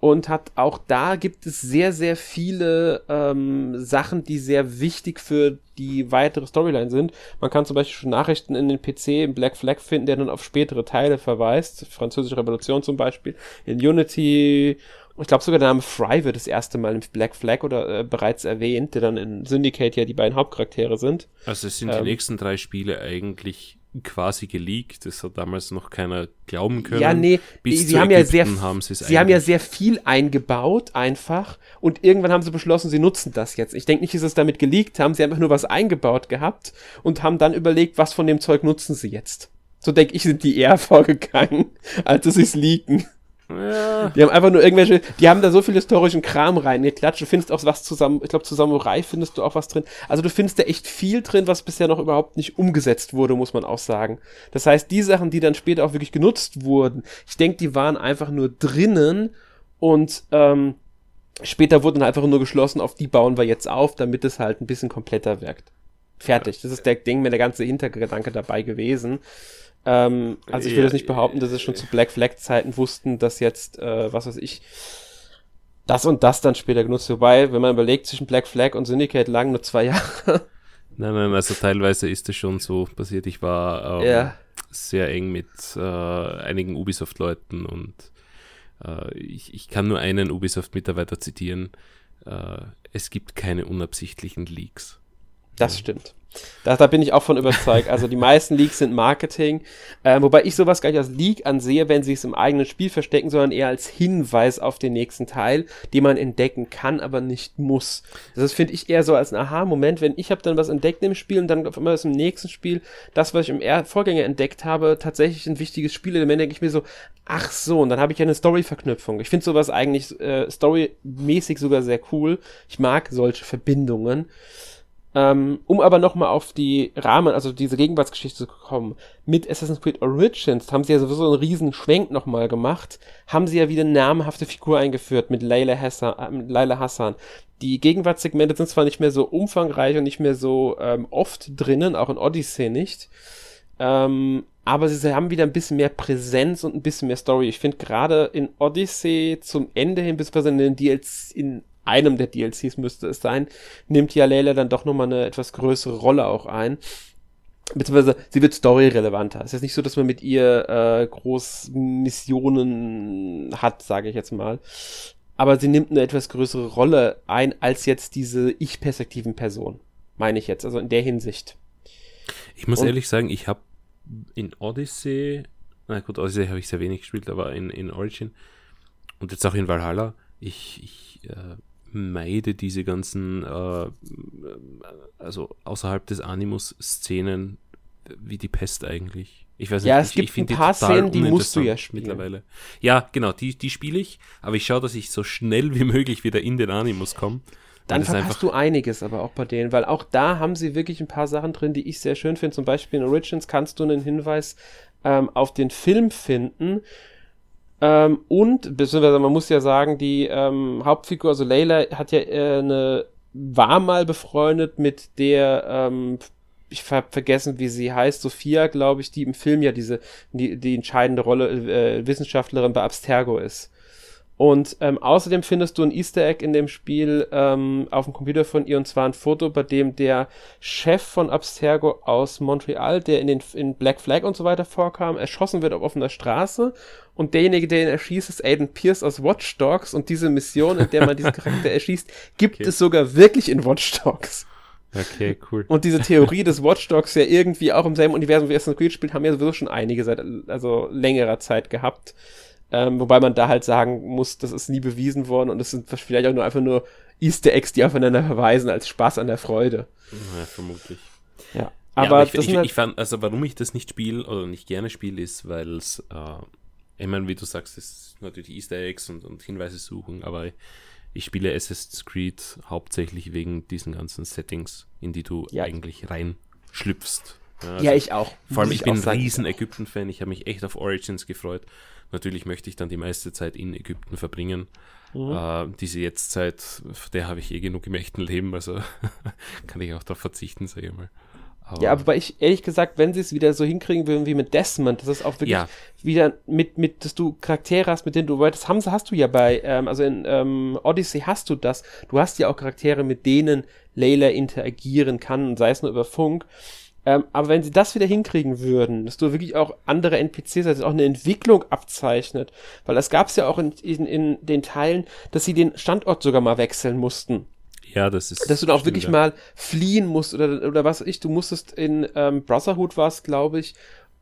Und hat auch da gibt es sehr, sehr viele ähm, Sachen, die sehr wichtig für die weitere Storyline sind. Man kann zum Beispiel schon Nachrichten in den PC im Black Flag finden, der dann auf spätere Teile verweist. Französische Revolution zum Beispiel. In Unity ich glaube sogar der Name Fry wird das erste Mal im Black Flag oder äh, bereits erwähnt, der dann in Syndicate ja die beiden Hauptcharaktere sind. Also es sind ähm, die nächsten drei Spiele eigentlich quasi geleakt. Das hat damals noch keiner glauben können. Ja, nee, Bis sie haben ja sehr, haben sie haben ja sehr viel eingebaut einfach und irgendwann haben sie beschlossen, sie nutzen das jetzt. Ich denke nicht, dass es damit geleakt haben, sie haben einfach nur was eingebaut gehabt und haben dann überlegt, was von dem Zeug nutzen sie jetzt. So denke ich, sind die eher vorgegangen, als dass sie es leaken. Ja. Die haben einfach nur irgendwelche, die haben da so viel historischen Kram reingeklatscht. Du findest auch was zusammen, ich glaube, zu Samurai findest du auch was drin. Also du findest da echt viel drin, was bisher noch überhaupt nicht umgesetzt wurde, muss man auch sagen. Das heißt, die Sachen, die dann später auch wirklich genutzt wurden, ich denke, die waren einfach nur drinnen und ähm, später wurden einfach nur geschlossen, auf die bauen wir jetzt auf, damit es halt ein bisschen kompletter wirkt. Fertig. Das ist der Ding mir der ganze Hintergedanke dabei gewesen. Ähm, also ich will jetzt nicht behaupten, dass sie schon zu Black Flag Zeiten wussten, dass jetzt, äh, was weiß ich, das und das dann später genutzt. Wobei, wenn man überlegt, zwischen Black Flag und Syndicate lagen nur zwei Jahre. Nein, nein, also teilweise ist es schon so passiert. Ich war ähm, ja. sehr eng mit äh, einigen Ubisoft-Leuten und äh, ich, ich kann nur einen Ubisoft-Mitarbeiter zitieren. Äh, es gibt keine unabsichtlichen Leaks. Das stimmt. Da, da bin ich auch von überzeugt. Also die meisten Leaks sind Marketing, äh, wobei ich sowas gar nicht als Leak ansehe, wenn sie es im eigenen Spiel verstecken, sondern eher als Hinweis auf den nächsten Teil, den man entdecken kann, aber nicht muss. Das finde ich eher so als ein Aha-Moment, wenn ich habe dann was entdeckt im Spiel und dann auf einmal ist im nächsten Spiel das, was ich im Vorgänger entdeckt habe, tatsächlich ein wichtiges Spielelement, denke ich mir so, ach so, und dann habe ich ja eine Story-Verknüpfung. Ich finde sowas eigentlich äh, storymäßig sogar sehr cool. Ich mag solche Verbindungen. Ähm, um aber nochmal auf die Rahmen, also diese Gegenwartsgeschichte zu kommen, mit Assassin's Creed Origins haben sie ja sowieso einen riesen Schwenk nochmal gemacht, haben sie ja wieder eine namhafte Figur eingeführt mit Layla Hassan, äh, Layla Hassan. Die Gegenwartssegmente sind zwar nicht mehr so umfangreich und nicht mehr so ähm, oft drinnen, auch in Odyssey nicht, ähm, aber sie haben wieder ein bisschen mehr Präsenz und ein bisschen mehr Story. Ich finde gerade in Odyssey zum Ende hin, bis in den DLCs, in einem der DLCs müsste es sein, nimmt ja Layla dann doch nochmal eine etwas größere Rolle auch ein. Beziehungsweise sie wird storyrelevanter. Es ist nicht so, dass man mit ihr äh, groß Missionen hat, sage ich jetzt mal. Aber sie nimmt eine etwas größere Rolle ein als jetzt diese Ich-Perspektiven-Person. Meine ich jetzt, also in der Hinsicht. Ich muss Und, ehrlich sagen, ich habe in Odyssey, na gut, Odyssey habe ich sehr wenig gespielt, aber in, in Origin und jetzt auch in Valhalla, ich, ich äh, meide diese ganzen, äh, also außerhalb des Animus-Szenen wie die Pest eigentlich. Ich weiß nicht, ja, es ich, gibt ich ein paar Szenen, die musst du ja spielen. Mittlerweile. Ja, genau, die, die spiele ich, aber ich schaue, dass ich so schnell wie möglich wieder in den Animus komme. Dann verpasst du einiges aber auch bei denen, weil auch da haben sie wirklich ein paar Sachen drin, die ich sehr schön finde. Zum Beispiel in Origins kannst du einen Hinweis ähm, auf den Film finden, ähm, und, beziehungsweise man muss ja sagen, die ähm, Hauptfigur, also Layla, hat ja äh, eine, war mal befreundet mit der ähm, ich habe vergessen, wie sie heißt, Sophia, glaube ich, die im Film ja diese, die, die entscheidende Rolle, äh, Wissenschaftlerin bei Abstergo ist. Und ähm, außerdem findest du ein Easter Egg in dem Spiel ähm, auf dem Computer von ihr und zwar ein Foto, bei dem der Chef von Abstergo aus Montreal, der in den in Black Flag und so weiter vorkam, erschossen wird auf offener Straße und derjenige, der ihn erschießt, ist Aiden Pierce aus Watch Dogs und diese Mission, in der man diesen Charakter erschießt, gibt okay. es sogar wirklich in Watch Dogs. Okay, cool. Und diese Theorie des Watch Dogs ja irgendwie auch im selben Universum wie Assassin's Creed spielt, haben ja sowieso schon einige seit also längerer Zeit gehabt. Ähm, wobei man da halt sagen muss, das ist nie bewiesen worden und es sind vielleicht auch nur einfach nur Easter Eggs, die aufeinander verweisen als Spaß an der Freude. Ja, vermutlich. Ja. Aber, ja, aber ich, ich, halt ich, fand, also warum ich das nicht spiele oder nicht gerne spiele, ist, weil es, äh, ich meine, wie du sagst, es ist natürlich Easter Eggs und, und Hinweise suchen, aber ich spiele Assassin's Creed hauptsächlich wegen diesen ganzen Settings, in die du ja. eigentlich reinschlüpfst. Ja, also ja, ich auch. Vor allem, ich, ich bin ein riesen Ägypten-Fan, ich habe mich echt auf Origins gefreut. Natürlich möchte ich dann die meiste Zeit in Ägypten verbringen. Mhm. Äh, diese Jetztzeit, der habe ich eh genug im echten Leben, also kann ich auch darauf verzichten, sage ich mal. Aber ja, aber ich ehrlich gesagt, wenn sie es wieder so hinkriegen würden wie mit Desmond, das ist auch wirklich ja. wieder mit, mit, dass du Charaktere hast, mit denen du wolltest, haben, hast du ja bei, ähm, also in ähm, Odyssey hast du das. Du hast ja auch Charaktere, mit denen Layla interagieren kann, sei es nur über Funk. Ähm, aber wenn sie das wieder hinkriegen würden, dass du wirklich auch andere NPCs, also auch eine Entwicklung abzeichnet, weil das gab es ja auch in, in, in den Teilen, dass sie den Standort sogar mal wechseln mussten. Ja, das ist. Dass du da auch wirklich ja. mal fliehen musst oder, oder was ich, du musstest in ähm, Brotherhood war es, glaube ich,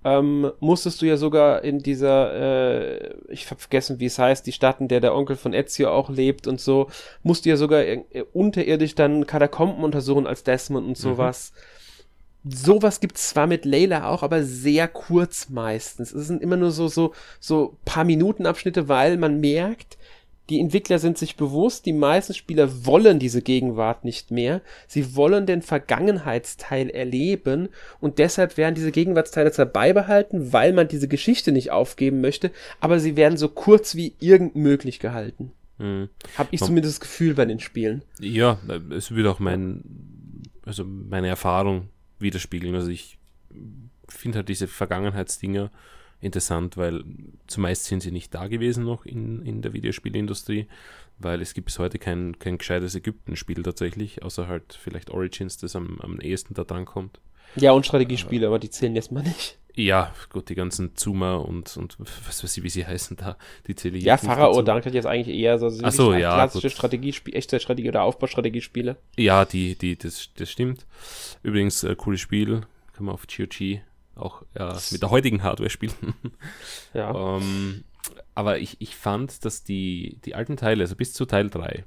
ähm, musstest du ja sogar in dieser, äh, ich hab vergessen, wie es heißt, die Stadt, in der der Onkel von Ezio auch lebt und so, musst du ja sogar äh, unterirdisch dann Katakomben untersuchen als Desmond und mhm. sowas. Mhm sowas gibt's zwar mit Layla auch, aber sehr kurz meistens. Es sind immer nur so, so, so paar Minuten Abschnitte, weil man merkt, die Entwickler sind sich bewusst, die meisten Spieler wollen diese Gegenwart nicht mehr. Sie wollen den Vergangenheitsteil erleben und deshalb werden diese Gegenwartsteile zwar beibehalten, weil man diese Geschichte nicht aufgeben möchte, aber sie werden so kurz wie irgend möglich gehalten. Mhm. Hab ich zumindest das Gefühl bei den Spielen. Ja, es wird auch mein, also meine Erfahrung widerspiegeln. Also ich finde halt diese Vergangenheitsdinger interessant, weil zumeist sind sie nicht da gewesen noch in, in der Videospielindustrie, weil es gibt bis heute kein, kein gescheites Ägypten-Spiel tatsächlich, außer halt vielleicht Origins, das am, am ehesten da dran kommt. Ja, und Strategiespiele, aber die zählen jetzt mal nicht. Ja, gut, die ganzen Zoomer und, und was weiß ich, wie sie heißen da, die zähle Ja, Pharao dank hat jetzt eigentlich eher so, Ach so ja, klassische Strategiespiele, echte Strategie- oder Aufbaustrategiespiele. Ja, die, die, das, das stimmt. Übrigens, äh, cooles Spiel, kann man auf GOG auch äh, mit der heutigen Hardware spielen. ja. Ähm, aber ich, ich fand, dass die, die alten Teile, also bis zu Teil 3,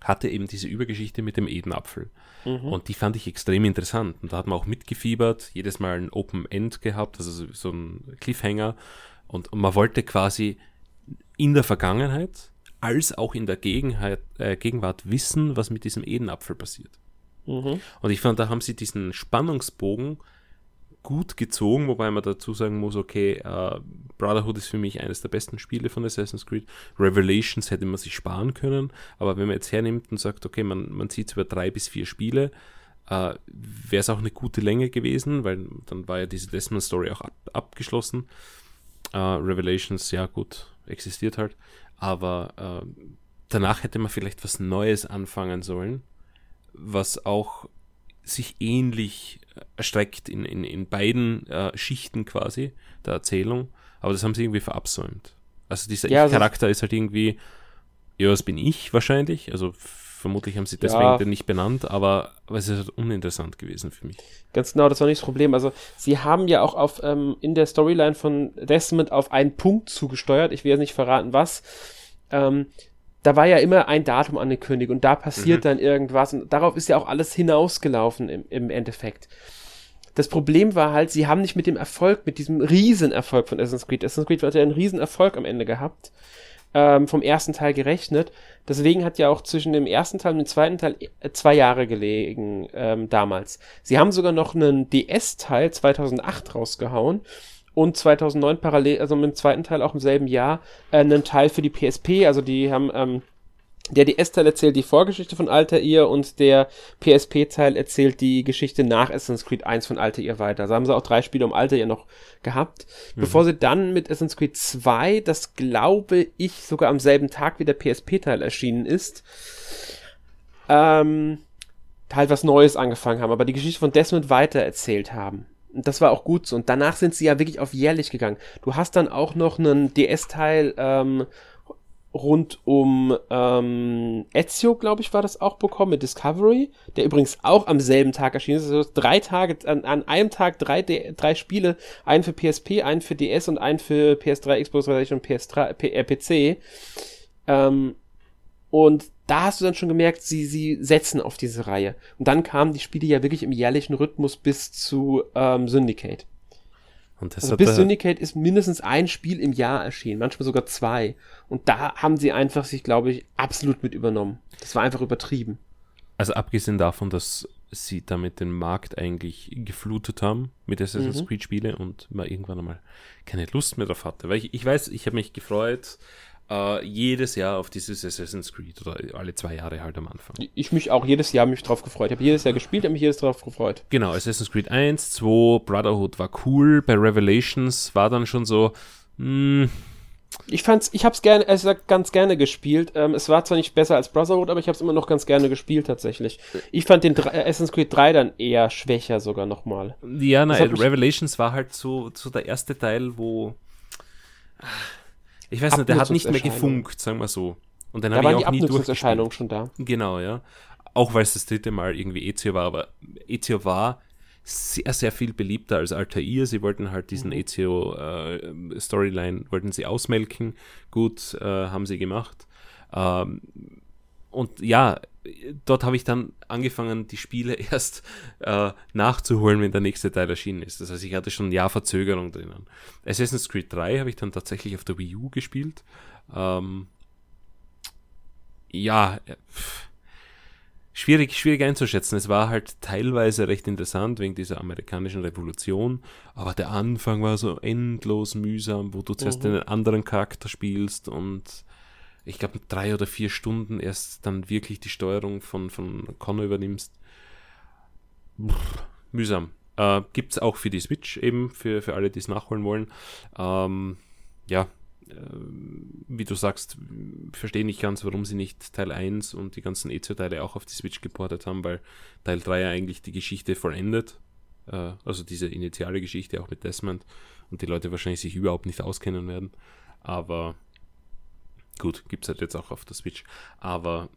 hatte eben diese Übergeschichte mit dem Edenapfel. Mhm. Und die fand ich extrem interessant. Und da hat man auch mitgefiebert, jedes Mal ein Open End gehabt, also so, so ein Cliffhanger. Und, und, man wollte quasi in der Vergangenheit als auch in der Gegenheit, äh, Gegenwart wissen, was mit diesem Edenapfel passiert. Mhm. Und ich fand, da haben sie diesen Spannungsbogen gut gezogen, wobei man dazu sagen muss, okay, uh, Brotherhood ist für mich eines der besten Spiele von Assassin's Creed. Revelations hätte man sich sparen können, aber wenn man jetzt hernimmt und sagt, okay, man, man zieht über drei bis vier Spiele, uh, wäre es auch eine gute Länge gewesen, weil dann war ja diese Desmond-Story auch ab, abgeschlossen. Uh, Revelations, ja gut, existiert halt, aber danach hätte man vielleicht was Neues anfangen sollen, was auch sich ähnlich erstreckt in, in, in beiden äh, Schichten quasi der Erzählung, aber das haben sie irgendwie verabsäumt. Also dieser ja, also Charakter ist halt irgendwie, ja, das bin ich wahrscheinlich, also vermutlich haben sie deswegen ja. den nicht benannt, aber, aber es ist halt uninteressant gewesen für mich. Ganz genau, das war nicht das Problem. Also sie haben ja auch auf ähm, in der Storyline von Desmond auf einen Punkt zugesteuert, ich will jetzt nicht verraten was, ähm, da war ja immer ein Datum angekündigt und da passiert mhm. dann irgendwas und darauf ist ja auch alles hinausgelaufen im, im Endeffekt. Das Problem war halt, sie haben nicht mit dem Erfolg, mit diesem Riesenerfolg von Assassin's Creed, Assassin's Creed hat ja einen Riesenerfolg am Ende gehabt, ähm, vom ersten Teil gerechnet. Deswegen hat ja auch zwischen dem ersten Teil und dem zweiten Teil äh, zwei Jahre gelegen ähm, damals. Sie haben sogar noch einen DS-Teil 2008 rausgehauen und 2009 parallel, also mit dem zweiten Teil auch im selben Jahr, äh, einen Teil für die PSP. Also die haben ähm, Der DS-Teil erzählt die Vorgeschichte von Altair und der PSP-Teil erzählt die Geschichte nach Assassin's Creed 1 von Altair weiter. Also haben sie auch drei Spiele um Altair noch gehabt. Mhm. Bevor sie dann mit Assassin's Creed 2, das glaube ich sogar am selben Tag wie der PSP-Teil erschienen ist, ähm, halt was Neues angefangen haben, aber die Geschichte von Desmond weiter erzählt haben. Das war auch gut so. Und danach sind sie ja wirklich auf jährlich gegangen. Du hast dann auch noch einen DS-Teil ähm, rund um ähm, Ezio, glaube ich, war das auch bekommen mit Discovery, der übrigens auch am selben Tag erschienen ist. Also drei Tage, an, an einem Tag drei, drei Spiele, einen für PSP, einen für DS und einen für PS3, Xbox 360 und PS3, P, äh, PC. Ähm, und da hast du dann schon gemerkt, sie, sie setzen auf diese Reihe. Und dann kamen die Spiele ja wirklich im jährlichen Rhythmus bis zu ähm, Syndicate. Und also bis Syndicate ist mindestens ein Spiel im Jahr erschienen, manchmal sogar zwei. Und da haben sie einfach sich, glaube ich, absolut mit übernommen. Das war einfach übertrieben. Also abgesehen davon, dass sie damit den Markt eigentlich geflutet haben mit Assassin's mhm. Creed Spiele und man irgendwann einmal keine Lust mehr drauf hatte. Weil ich, ich weiß, ich habe mich gefreut, Uh, jedes Jahr auf dieses Assassin's Creed oder alle zwei Jahre halt am Anfang. Ich mich auch jedes Jahr mich drauf gefreut. Ich habe jedes Jahr gespielt, habe mich jedes drauf gefreut. Genau, Assassin's Creed 1, 2, Brotherhood war cool, bei Revelations war dann schon so, mh, hm. ich fand's, ich hab's gerne, also ganz gerne gespielt. Ähm, es war zwar nicht besser als Brotherhood, aber ich hab's immer noch ganz gerne gespielt tatsächlich. Ich fand den äh, Assassin's Creed 3 dann eher schwächer sogar nochmal. Ja, nein, Revelations war halt so, so der erste Teil, wo ich weiß nicht, der hat nicht mehr gefunkt, sagen wir so. Und dann habe ich auch nie schon da. Genau, ja. Auch weil es das dritte Mal irgendwie Ezio war, aber Ezio war sehr, sehr viel beliebter als Altair. Sie wollten halt diesen mhm. Ezio-Storyline, äh, wollten sie ausmelken. Gut, äh, haben sie gemacht. Ähm, und ja, dort habe ich dann angefangen, die Spiele erst äh, nachzuholen, wenn der nächste Teil erschienen ist. Das heißt, ich hatte schon ein Jahr Verzögerung drinnen. Assassin's Creed 3 habe ich dann tatsächlich auf der Wii U gespielt. Ähm, ja, äh, schwierig, schwierig einzuschätzen. Es war halt teilweise recht interessant wegen dieser amerikanischen Revolution, aber der Anfang war so endlos mühsam, wo du zuerst mhm. einen anderen Charakter spielst und ich glaube, drei oder vier Stunden erst dann wirklich die Steuerung von, von Connor übernimmst. Puh, mühsam. Äh, Gibt es auch für die Switch eben, für, für alle, die es nachholen wollen. Ähm, ja, äh, wie du sagst, verstehe nicht ganz, warum sie nicht Teil 1 und die ganzen Ezio-Teile auch auf die Switch geportet haben, weil Teil 3 ja eigentlich die Geschichte vollendet. Äh, also diese initiale Geschichte auch mit Desmond und die Leute wahrscheinlich sich überhaupt nicht auskennen werden. Aber Gut, gibt es halt jetzt auch auf der Switch. Aber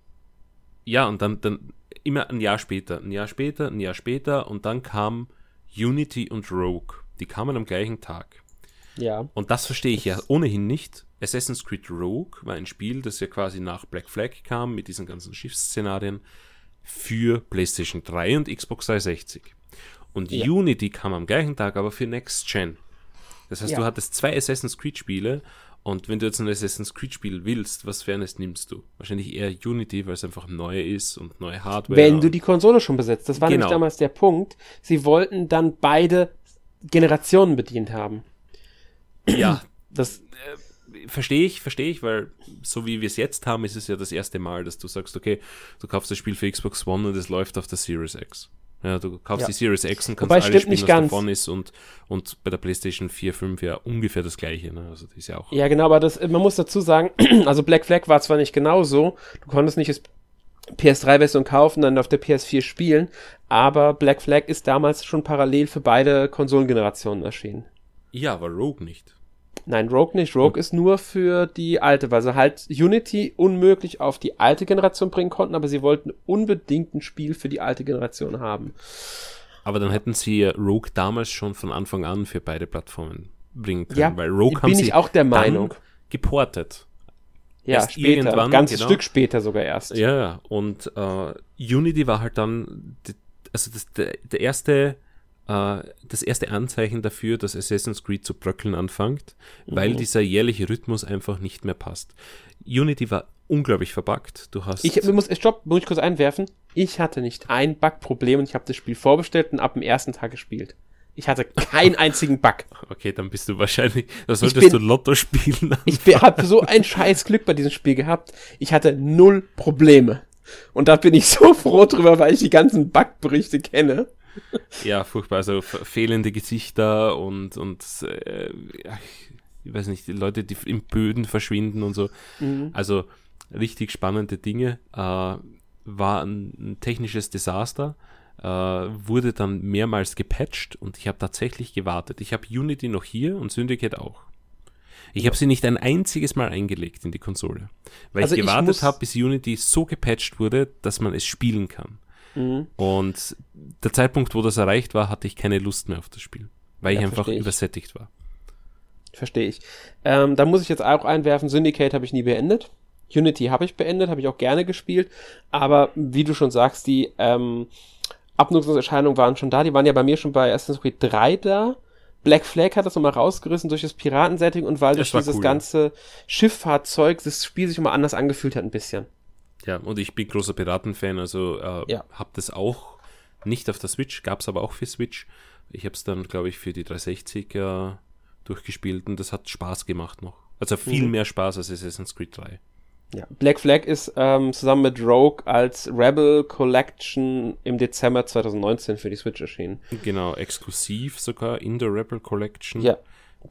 ja, und dann, dann immer ein Jahr später, ein Jahr später, ein Jahr später und dann kam Unity und Rogue. Die kamen am gleichen Tag. Ja. Und das verstehe ich ja ohnehin nicht. Assassin's Creed Rogue war ein Spiel, das ja quasi nach Black Flag kam mit diesen ganzen Schiffsszenarien für PlayStation 3 und Xbox 360. Und ja. Unity kam am gleichen Tag aber für Next Gen. Das heißt, ja. du hattest zwei Assassin's Creed Spiele und wenn du jetzt ein Assassin's Creed Spiel willst, was für eines nimmst du? Wahrscheinlich eher Unity, weil es einfach neu ist und neue Hardware. Wenn du die Konsole schon besetzt. Das war genau. nämlich damals der Punkt. Sie wollten dann beide Generationen bedient haben. Ja, das äh, verstehe ich, verstehe ich, weil so wie wir es jetzt haben, ist es ja das erste Mal, dass du sagst, okay, du kaufst das Spiel für Xbox One und es läuft auf der Series X. Ja, du kaufst ja. die Series X und kannst Wobei, alles spielen, was ganz. davon ist und, und bei der PlayStation 4, 5 ja ungefähr das gleiche. Ne? Also die ist ja auch. Ja, genau, aber das, man muss dazu sagen, also Black Flag war zwar nicht genauso, du konntest nicht das PS3-Version kaufen, dann auf der PS4 spielen, aber Black Flag ist damals schon parallel für beide Konsolengenerationen erschienen. Ja, aber Rogue nicht. Nein, Rogue nicht. Rogue ist nur für die alte, weil sie halt Unity unmöglich auf die alte Generation bringen konnten, aber sie wollten unbedingt ein Spiel für die alte Generation haben. Aber dann hätten sie Rogue damals schon von Anfang an für beide Plattformen bringen können, ja, weil Rogue haben sie auch der Meinung. geportet. Ja, erst später, irgendwann, ganz genau. Stück später sogar erst. Ja, und uh, Unity war halt dann, also das, der, der erste äh, das erste Anzeichen dafür, dass Assassin's Creed zu bröckeln anfängt, mhm. weil dieser jährliche Rhythmus einfach nicht mehr passt. Unity war unglaublich verbuggt. Du hast. Ich muss, stopp, muss ich kurz einwerfen. Ich hatte nicht ein Bugproblem und ich habe das Spiel vorbestellt und ab dem ersten Tag gespielt. Ich hatte keinen einzigen Bug. Okay, dann bist du wahrscheinlich, da solltest bin, du Lotto spielen. Ich habe so ein scheiß Glück bei diesem Spiel gehabt. Ich hatte null Probleme. Und da bin ich so froh drüber, weil ich die ganzen Bug-Berichte kenne. Ja, furchtbar. Also fehlende Gesichter und, und äh, ich weiß nicht, die Leute, die im Böden verschwinden und so. Mhm. Also richtig spannende Dinge. Äh, war ein, ein, technisches Desaster. Äh, wurde dann mehrmals gepatcht und ich habe tatsächlich gewartet. Ich habe Unity noch hier und Syndicate auch. Ich habe sie nicht ein einziges Mal eingelegt in die Konsole, weil also ich gewartet habe, bis Unity so gepatcht wurde, dass man es spielen kann. Mhm. Und der Zeitpunkt, wo das erreicht war, hatte ich keine Lust mehr auf das Spiel, weil ja, ich einfach ich. übersättigt war. Verstehe ich. Ähm, da muss ich jetzt auch einwerfen, Syndicate habe ich nie beendet. Unity habe ich beendet, habe ich auch gerne gespielt. Aber wie du schon sagst, die ähm, Abnutzungserscheinungen waren schon da. Die waren ja bei mir schon bei Assassin's Creed 3 da. Black Flag hat das nochmal rausgerissen durch das Piratensetting und weil das durch dieses cool, ganze Schifffahrzeug das Spiel sich immer anders angefühlt hat ein bisschen. Ja, und ich bin großer Piraten-Fan, also äh, ja. habe das auch nicht auf der Switch, gab es aber auch für Switch. Ich habe es dann, glaube ich, für die 360 äh, durchgespielt und das hat Spaß gemacht noch. Also viel mhm. mehr Spaß als Assassin's Creed 3. Ja, Black Flag ist ähm, zusammen mit Rogue als Rebel Collection im Dezember 2019 für die Switch erschienen. Genau, exklusiv sogar in der Rebel Collection. Ja,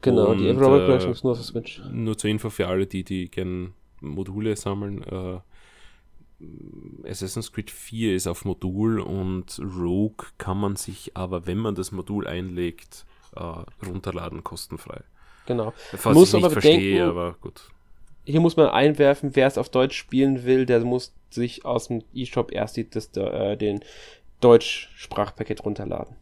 genau, und, die Rebel äh, Collection ist nur für Switch. Nur zur Info für alle, die, die gerne Module sammeln. Äh, Assassin's Creed 4 ist auf Modul und Rogue kann man sich aber, wenn man das Modul einlegt, äh, runterladen, kostenfrei. Genau. Falls muss ich nicht aber verstehe, bedenken, aber gut. Hier muss man einwerfen, wer es auf Deutsch spielen will, der muss sich aus dem eShop erst die, das, äh, den Deutsch-Sprachpaket runterladen.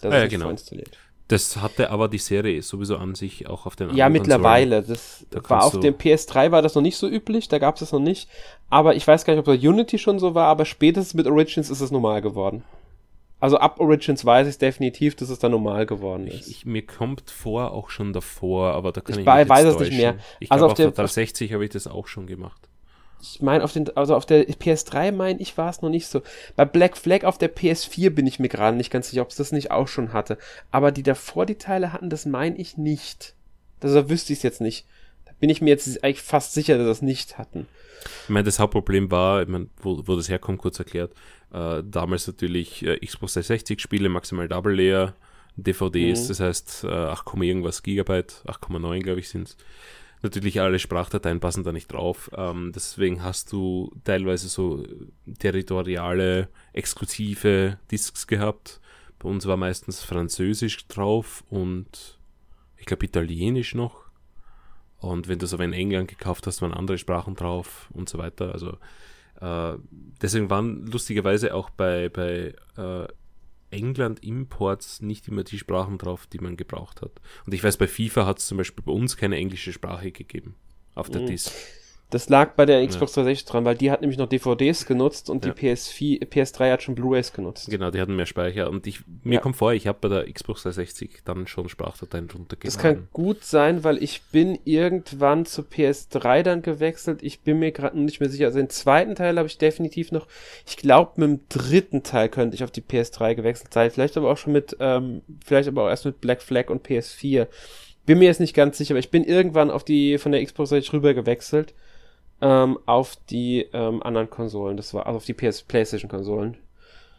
Das ah, ist ja, genau. installiert. Das hatte aber die Serie sowieso an sich auch auf den Ja, mittlerweile. Das da war auf dem PS3 war das noch nicht so üblich, da gab es das noch nicht. Aber ich weiß gar nicht, ob das Unity schon so war, aber spätestens mit Origins ist es normal geworden. Also ab Origins weiß ich definitiv, dass es da normal geworden ist. Ich, ich, mir kommt vor, auch schon davor, aber da kann ich, ich mich weiß es nicht mehr. Ich also glaube, auf der 360 habe ich das auch schon gemacht ich meine, auf den, also auf der PS3 meine ich, war es noch nicht so. Bei Black Flag auf der PS4 bin ich mir gerade nicht ganz sicher, ob es das nicht auch schon hatte. Aber die davor die Teile hatten, das meine ich nicht. Also wüsste ich es jetzt nicht. Da bin ich mir jetzt eigentlich fast sicher, dass das nicht hatten. Ich meine, das Hauptproblem war, ich meine, wo, wo das herkommt, kurz erklärt, äh, damals natürlich äh, Xbox 360 Spiele, maximal Double Layer, DVDs, mhm. das heißt äh, 8, irgendwas Gigabyte, 8,9 glaube ich sind es Natürlich alle Sprachdateien passen da nicht drauf. Ähm, deswegen hast du teilweise so territoriale, exklusive Discs gehabt. Bei uns war meistens Französisch drauf und ich glaube Italienisch noch. Und wenn du es aber in England gekauft hast, waren andere Sprachen drauf und so weiter. Also äh, deswegen waren lustigerweise auch bei, bei äh, England-Imports nicht immer die Sprachen drauf, die man gebraucht hat. Und ich weiß, bei FIFA hat es zum Beispiel bei uns keine englische Sprache gegeben auf der mhm. Disk. Das lag bei der Xbox 360 dran, weil die hat nämlich noch DVDs genutzt und ja. die PS4, PS3 hat schon Blu-rays genutzt. Genau, die hatten mehr Speicher. Und ich, mir ja. kommt vor, ich habe bei der Xbox 360 dann schon Sprachdateien runtergeladen. Das kann gut sein, weil ich bin irgendwann zu PS3 dann gewechselt. Ich bin mir gerade nicht mehr sicher. Also den zweiten Teil habe ich definitiv noch. Ich glaube, mit dem dritten Teil könnte ich auf die PS3 gewechselt sein. Vielleicht aber auch schon mit, ähm, vielleicht aber auch erst mit Black Flag und PS4. Bin mir jetzt nicht ganz sicher, aber ich bin irgendwann auf die von der Xbox 360 rüber gewechselt ähm, auf die ähm, anderen Konsolen. Das war also auf die PS PlayStation-Konsolen.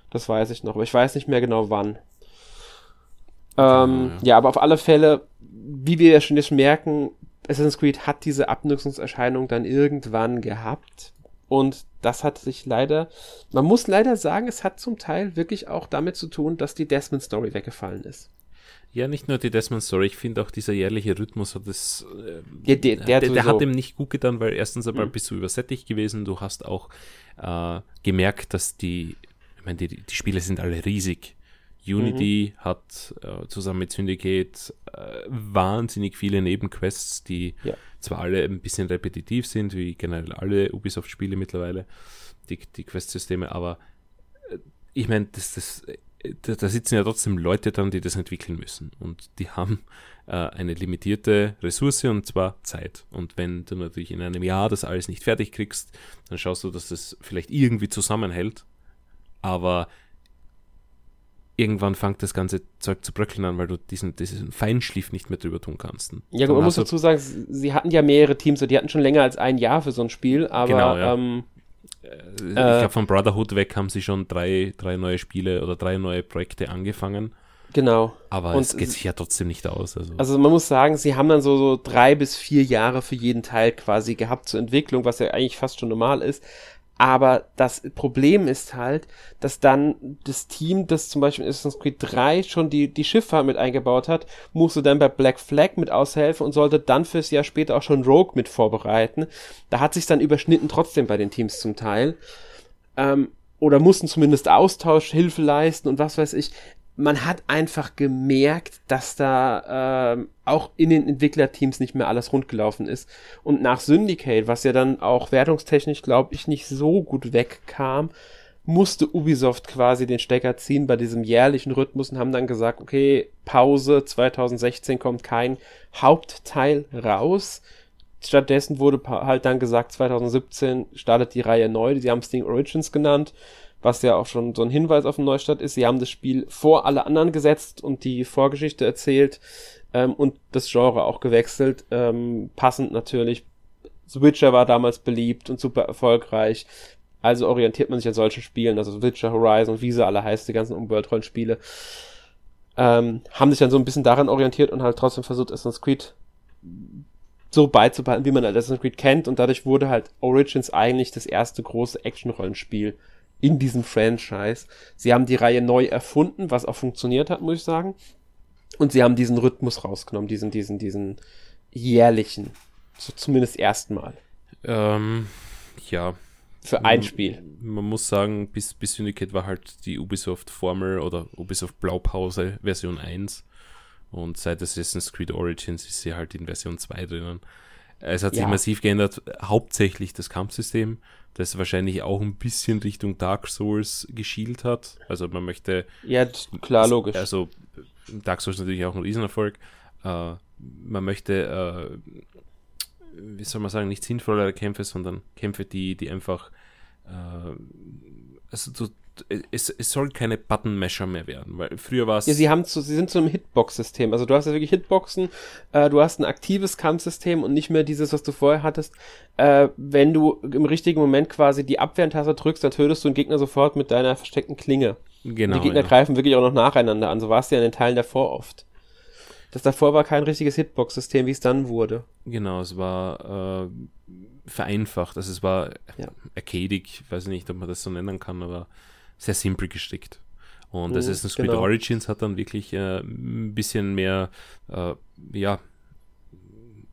Das weiß ich noch, aber ich weiß nicht mehr genau wann. Ähm, ja. ja, aber auf alle Fälle, wie wir ja schon jetzt merken, Assassin's Creed hat diese Abnutzungserscheinung dann irgendwann gehabt. Und das hat sich leider, man muss leider sagen, es hat zum Teil wirklich auch damit zu tun, dass die Desmond Story weggefallen ist. Ja, nicht nur die Desmond Story, ich finde auch dieser jährliche Rhythmus hat das. Äh, ja, der, der, der, der hat ihm nicht gut getan, weil erstens einmal mhm. bist du übersättigt gewesen, du hast auch äh, gemerkt, dass die, ich meine, die, die Spiele sind alle riesig. Unity mhm. hat äh, zusammen mit Syndicate äh, wahnsinnig viele Nebenquests, die ja. zwar alle ein bisschen repetitiv sind, wie generell alle Ubisoft-Spiele mittlerweile, die, die Quest-Systeme, aber äh, ich meine, das, das da, da, sitzen ja trotzdem Leute dran, die das entwickeln müssen. Und die haben äh, eine limitierte Ressource und zwar Zeit. Und wenn du natürlich in einem Jahr das alles nicht fertig kriegst, dann schaust du, dass das vielleicht irgendwie zusammenhält. Aber irgendwann fängt das ganze Zeug zu bröckeln an, weil du diesen, diesen Feinschliff nicht mehr drüber tun kannst. Ja, man muss dazu sagen, sie hatten ja mehrere Teams, die hatten schon länger als ein Jahr für so ein Spiel, aber genau, ja. ähm, äh, ich glaube, von Brotherhood weg haben sie schon drei, drei neue Spiele oder drei neue Projekte angefangen. Genau. Aber und es geht sich ja trotzdem nicht aus. Also. also man muss sagen, sie haben dann so, so drei bis vier Jahre für jeden Teil quasi gehabt zur Entwicklung, was ja eigentlich fast schon normal ist. Aber das Problem ist halt, dass dann das Team, das zum Beispiel in Assassin's Creed 3 schon die, die Schifffahrt mit eingebaut hat, musste dann bei Black Flag mit aushelfen und sollte dann fürs Jahr später auch schon Rogue mit vorbereiten. Da hat sich dann überschnitten trotzdem bei den Teams zum Teil. Ähm, oder mussten zumindest Austausch, Hilfe leisten und was weiß ich man hat einfach gemerkt, dass da äh, auch in den Entwicklerteams nicht mehr alles rundgelaufen ist. Und nach Syndicate, was ja dann auch wertungstechnisch, glaube ich, nicht so gut wegkam, musste Ubisoft quasi den Stecker ziehen bei diesem jährlichen Rhythmus und haben dann gesagt, okay, Pause, 2016 kommt kein Hauptteil raus. Stattdessen wurde halt dann gesagt, 2017 startet die Reihe neu, sie haben es Ding Origins genannt was ja auch schon so ein Hinweis auf den Neustart ist. Sie haben das Spiel vor alle anderen gesetzt und die Vorgeschichte erzählt ähm, und das Genre auch gewechselt. Ähm, passend natürlich. The Witcher war damals beliebt und super erfolgreich. Also orientiert man sich an solchen Spielen, also Witcher, Horizon, wie sie alle heißt, die ganzen Umweltrollenspiele. Ähm, haben sich dann so ein bisschen daran orientiert und halt trotzdem versucht, Assassin's Creed so beizubehalten, wie man Assassin's Creed kennt. Und dadurch wurde halt Origins eigentlich das erste große Action-Rollenspiel in diesem Franchise. Sie haben die Reihe neu erfunden, was auch funktioniert hat, muss ich sagen. Und sie haben diesen Rhythmus rausgenommen, diesen, diesen, diesen jährlichen. So zumindest erstmal. Ähm, ja. Für ein Spiel. Man muss sagen, bis, bis Syndicate war halt die Ubisoft-Formel oder Ubisoft Blaupause Version 1. Und seit Assassin's Creed Origins ist sie halt in Version 2 drinnen. Es hat sich ja. massiv geändert, hauptsächlich das Kampfsystem, das wahrscheinlich auch ein bisschen Richtung Dark Souls geschielt hat. Also man möchte. Ja, klar, logisch. Also Dark Souls natürlich auch ein Riesenerfolg. Äh, man möchte, äh, wie soll man sagen, nicht sinnvollere Kämpfe, sondern Kämpfe, die, die einfach äh, also so es, es soll keine Button-Mesher mehr werden, weil früher war es. Ja, sie haben zu, sie sind zu einem Hitbox-System. Also du hast ja wirklich Hitboxen, äh, du hast ein aktives Kampfsystem und nicht mehr dieses, was du vorher hattest. Äh, wenn du im richtigen Moment quasi die Abwehrtaste drückst, dann tötest du einen Gegner sofort mit deiner versteckten Klinge. Genau. Und die Gegner ja. greifen wirklich auch noch nacheinander an. So war es ja in den Teilen davor oft. Das davor war kein richtiges Hitbox-System, wie es dann wurde. Genau, es war äh, vereinfacht. Also es war ja. arcadig, ich weiß nicht, ob man das so nennen kann, aber sehr simpel gestrickt. Und mhm, Assassin's Creed genau. Origins hat dann wirklich äh, ein bisschen mehr, äh, ja,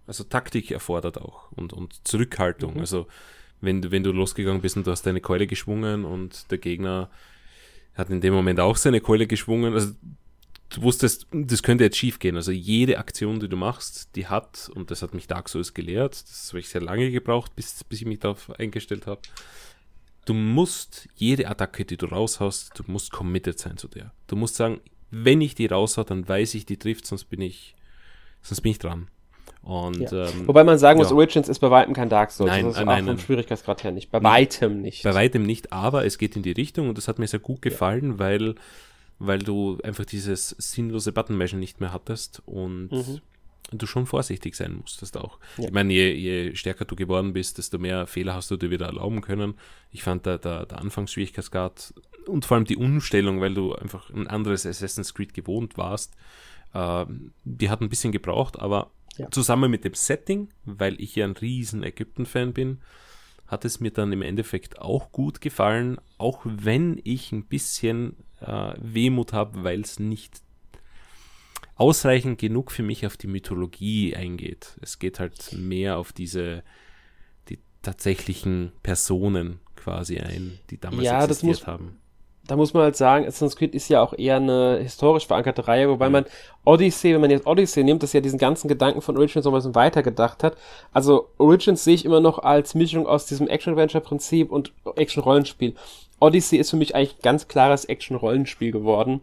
also Taktik erfordert auch und, und Zurückhaltung. Mhm. Also wenn du, wenn du losgegangen bist und du hast deine Keule geschwungen und der Gegner hat in dem Moment auch seine Keule geschwungen, also du wusstest, das könnte jetzt schief gehen. Also jede Aktion, die du machst, die hat, und das hat mich Dark Souls gelehrt, das habe ich sehr lange gebraucht, bis, bis ich mich darauf eingestellt habe, du musst jede Attacke, die du raushaust, du musst committed sein zu der. Du musst sagen, wenn ich die raushau, dann weiß ich, die trifft, sonst bin ich, sonst bin ich dran. Und, ja. ähm, Wobei man sagen muss, Origins ist bei weitem kein Dark Souls. Nein, das ist nein, auch vom Schwierigkeitsgrad her nicht. Bei weitem nicht. Bei weitem nicht, aber es geht in die Richtung und das hat mir sehr gut gefallen, ja. weil, weil du einfach dieses sinnlose Button-Meshen nicht mehr hattest und mhm du schon vorsichtig sein musstest auch. Ja. Ich meine, je, je, stärker du geworden bist, desto mehr Fehler hast du dir wieder erlauben können. Ich fand der, der, der Anfangsschwierigkeitsgrad und vor allem die Umstellung, weil du einfach ein anderes Assassin's Creed gewohnt warst, äh, die hat ein bisschen gebraucht, aber ja. zusammen mit dem Setting, weil ich ja ein riesen Ägypten-Fan bin, hat es mir dann im Endeffekt auch gut gefallen, auch wenn ich ein bisschen äh, Wehmut habe, weil es nicht ausreichend genug für mich auf die Mythologie eingeht. Es geht halt mehr auf diese, die tatsächlichen Personen quasi ein, die damals ja, existiert muss, haben. Da muss man halt sagen, Assassin's Creed ist ja auch eher eine historisch verankerte Reihe, wobei mhm. man Odyssey, wenn man jetzt Odyssey nimmt, das ja diesen ganzen Gedanken von Origins noch ein bisschen weitergedacht hat. Also Origins sehe ich immer noch als Mischung aus diesem Action-Adventure-Prinzip und Action-Rollenspiel. Odyssey ist für mich eigentlich ein ganz klares Action-Rollenspiel geworden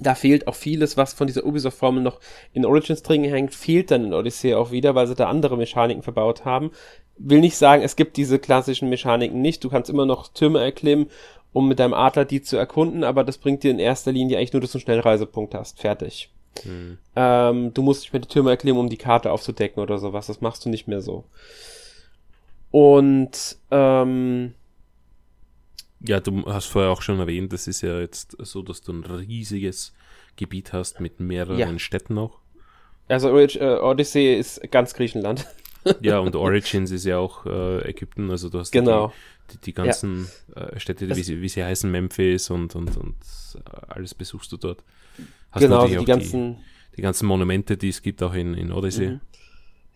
da fehlt auch vieles, was von dieser Ubisoft-Formel noch in Origins drin hängt, fehlt dann in Odyssey auch wieder, weil sie da andere Mechaniken verbaut haben. Will nicht sagen, es gibt diese klassischen Mechaniken nicht. Du kannst immer noch Türme erklimmen um mit deinem Adler die zu erkunden, aber das bringt dir in erster Linie eigentlich nur, dass du einen Schnellreisepunkt hast. Fertig. Mhm. Ähm, du musst nicht mehr die Türme erklären, um die Karte aufzudecken oder sowas. Das machst du nicht mehr so. Und ähm, ja, du hast vorher auch schon erwähnt, das ist ja jetzt so, dass du ein riesiges Gebiet hast mit mehreren ja. Städten noch. Also äh, Odyssey ist ganz Griechenland. ja, und Origins ist ja auch äh, Ägypten, also du hast genau. die, die, die ganzen ja. äh, Städte, wie sie, wie sie heißen, Memphis und, und, und alles besuchst du dort. Hast genau, also die ganzen die, die, ganzen Monumente, die es gibt auch in, in Odyssey. Mhm.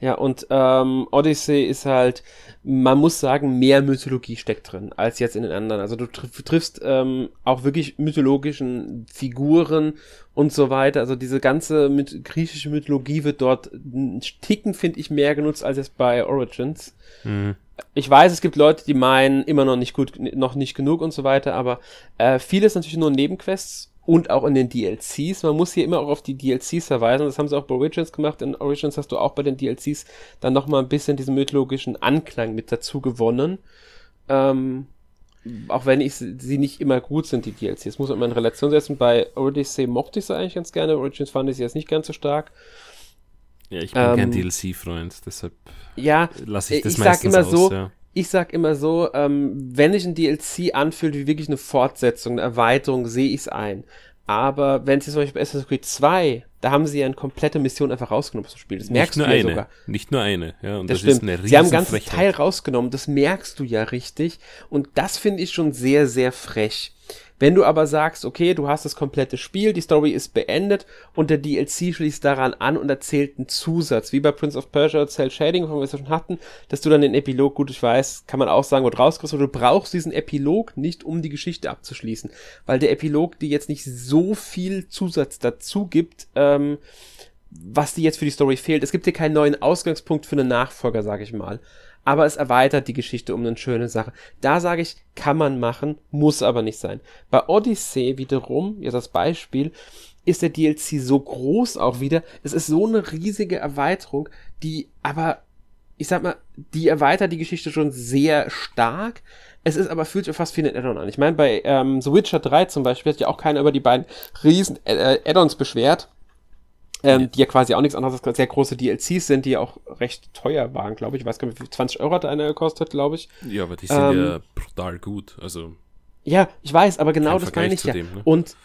Ja, und ähm, Odyssey ist halt, man muss sagen, mehr Mythologie steckt drin als jetzt in den anderen. Also du triffst ähm, auch wirklich mythologischen Figuren und so weiter. Also diese ganze mit, griechische Mythologie wird dort Ticken, finde ich, mehr genutzt als jetzt bei Origins. Mhm. Ich weiß, es gibt Leute, die meinen, immer noch nicht gut, noch nicht genug und so weiter, aber äh, vieles natürlich nur Nebenquests und auch in den DLCs. Man muss hier immer auch auf die DLCs verweisen. Das haben sie auch bei Origins gemacht. In Origins hast du auch bei den DLCs dann nochmal ein bisschen diesen mythologischen Anklang mit dazu gewonnen. Ähm, auch wenn ich sie nicht immer gut sind, die DLCs. Das muss man immer in Relation setzen. Bei Odyssey mochte ich sie eigentlich ganz gerne. Origins fand ich sie jetzt nicht ganz so stark. Ja, ich bin ähm, kein DLC-Freund, deshalb ja, lasse ich das ich meistens sag immer aus, so, ja ich sag immer so, ähm, wenn sich ein DLC anfühlt wie wirklich eine Fortsetzung, eine Erweiterung, sehe ich es ein. Aber wenn sie zum Beispiel bei Assassin's Creed 2, da haben sie ja eine komplette Mission einfach rausgenommen aus dem Spiel. Das merkst du ja eine, sogar. Nicht nur eine, ja. Und das, das stimmt. sie haben ein ganzes Teil rausgenommen, das merkst du ja richtig. Und das finde ich schon sehr, sehr frech. Wenn du aber sagst, okay, du hast das komplette Spiel, die Story ist beendet und der DLC schließt daran an und erzählt einen Zusatz, wie bei Prince of Persia Cell Shading, von wir es schon hatten, dass du dann den Epilog, gut, ich weiß, kann man auch sagen, wo du rauskriegst, aber du brauchst diesen Epilog nicht, um die Geschichte abzuschließen, weil der Epilog dir jetzt nicht so viel Zusatz dazu gibt, ähm, was dir jetzt für die Story fehlt. Es gibt dir keinen neuen Ausgangspunkt für einen Nachfolger, sag ich mal aber es erweitert die Geschichte um eine schöne Sache. Da sage ich, kann man machen, muss aber nicht sein. Bei Odyssey wiederum, jetzt das Beispiel, ist der DLC so groß auch wieder. Es ist so eine riesige Erweiterung, die aber, ich sag mal, die erweitert die Geschichte schon sehr stark. Es ist aber fühlt sich fast wie ein Addon an. Ich meine, bei ähm, The Witcher 3 zum Beispiel hat ja auch keiner über die beiden riesen äh, Addons beschwert ähm, ja. die ja quasi auch nichts anderes als sehr große DLCs sind, die auch recht teuer waren, glaube ich. Ich weiß gar nicht, wie viel 20 Euro hat einer gekostet, glaube ich. Ja, aber die sind ähm, ja brutal gut. Also ja, ich weiß, aber genau das meine ich ja. Dem, ne? Und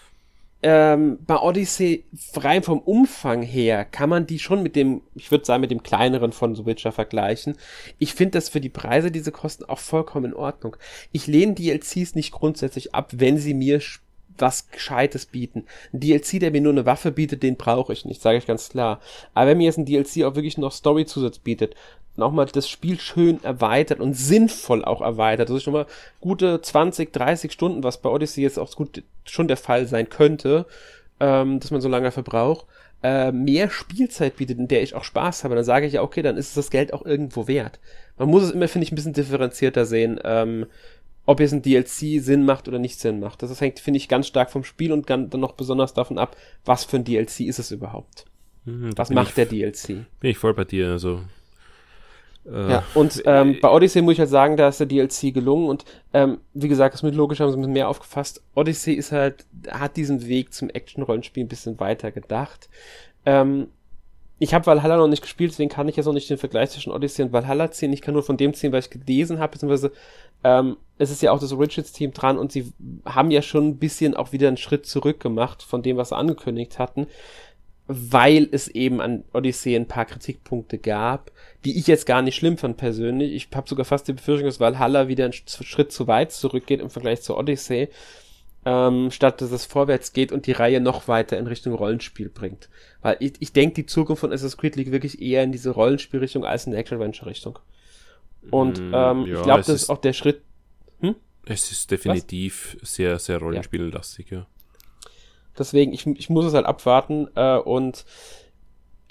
ähm, bei Odyssey rein vom Umfang her kann man die schon mit dem, ich würde sagen, mit dem kleineren von The Witcher vergleichen. Ich finde das für die Preise, diese kosten, auch vollkommen in Ordnung. Ich lehne DLCs nicht grundsätzlich ab, wenn sie mir was Gescheites bieten. Ein DLC, der mir nur eine Waffe bietet, den brauche ich nicht, sage ich ganz klar. Aber wenn mir jetzt ein DLC auch wirklich noch Story-Zusatz bietet, nochmal das Spiel schön erweitert und sinnvoll auch erweitert, das ist schon mal gute 20, 30 Stunden, was bei Odyssey jetzt auch gut schon der Fall sein könnte, ähm, dass man so lange verbraucht, äh, mehr Spielzeit bietet, in der ich auch Spaß habe, dann sage ich ja, okay, dann ist es das Geld auch irgendwo wert. Man muss es immer, finde ich, ein bisschen differenzierter sehen. Ähm, ob jetzt ein DLC Sinn macht oder nicht Sinn macht. Das hängt, finde ich, ganz stark vom Spiel und dann noch besonders davon ab, was für ein DLC ist es überhaupt. Mhm, was macht der DLC? Bin ich voll bei dir, also. Äh, ja, und ähm, bei Odyssey muss ich halt sagen, da ist der DLC gelungen und ähm, wie gesagt, das mythologisch haben sie ein bisschen mehr aufgefasst. Odyssey ist halt, hat diesen Weg zum Action-Rollenspiel ein bisschen weiter gedacht. Ähm, ich habe Valhalla noch nicht gespielt, deswegen kann ich jetzt noch nicht den Vergleich zwischen Odyssey und Valhalla ziehen. Ich kann nur von dem ziehen, was ich gelesen habe, beziehungsweise ähm, es ist ja auch das Origins-Team dran und sie haben ja schon ein bisschen auch wieder einen Schritt zurück gemacht von dem, was sie angekündigt hatten, weil es eben an Odyssey ein paar Kritikpunkte gab, die ich jetzt gar nicht schlimm fand persönlich. Ich habe sogar fast die Befürchtung, dass Valhalla wieder einen Schritt zu weit zurückgeht im Vergleich zur Odyssey ähm, statt dass es vorwärts geht und die Reihe noch weiter in Richtung Rollenspiel bringt. Weil ich, ich denke, die Zukunft von Assassin's Creed liegt wirklich eher in diese Rollenspielrichtung als in der Action-Adventure-Richtung. Und mm, ähm, ja, ich glaube, das ist auch der Schritt. Hm? Es ist definitiv Was? sehr, sehr rollenspiellastig, ja. Deswegen, ich, ich muss es halt abwarten äh, und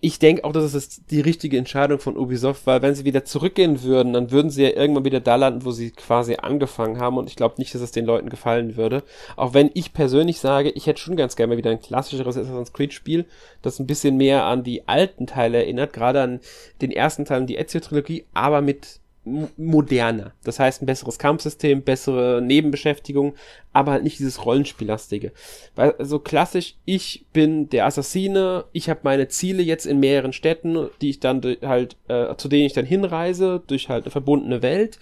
ich denke auch, dass es die richtige Entscheidung von Ubisoft, weil wenn sie wieder zurückgehen würden, dann würden sie ja irgendwann wieder da landen, wo sie quasi angefangen haben. Und ich glaube nicht, dass es den Leuten gefallen würde. Auch wenn ich persönlich sage, ich hätte schon ganz gerne mal wieder ein klassischeres Assassin's Creed Spiel, das ein bisschen mehr an die alten Teile erinnert, gerade an den ersten Teil und die Ezio Trilogie, aber mit moderner. Das heißt, ein besseres Kampfsystem, bessere Nebenbeschäftigung, aber halt nicht dieses Rollenspielastige. Weil so also klassisch, ich bin der Assassine, ich habe meine Ziele jetzt in mehreren Städten, die ich dann halt, äh, zu denen ich dann hinreise, durch halt eine verbundene Welt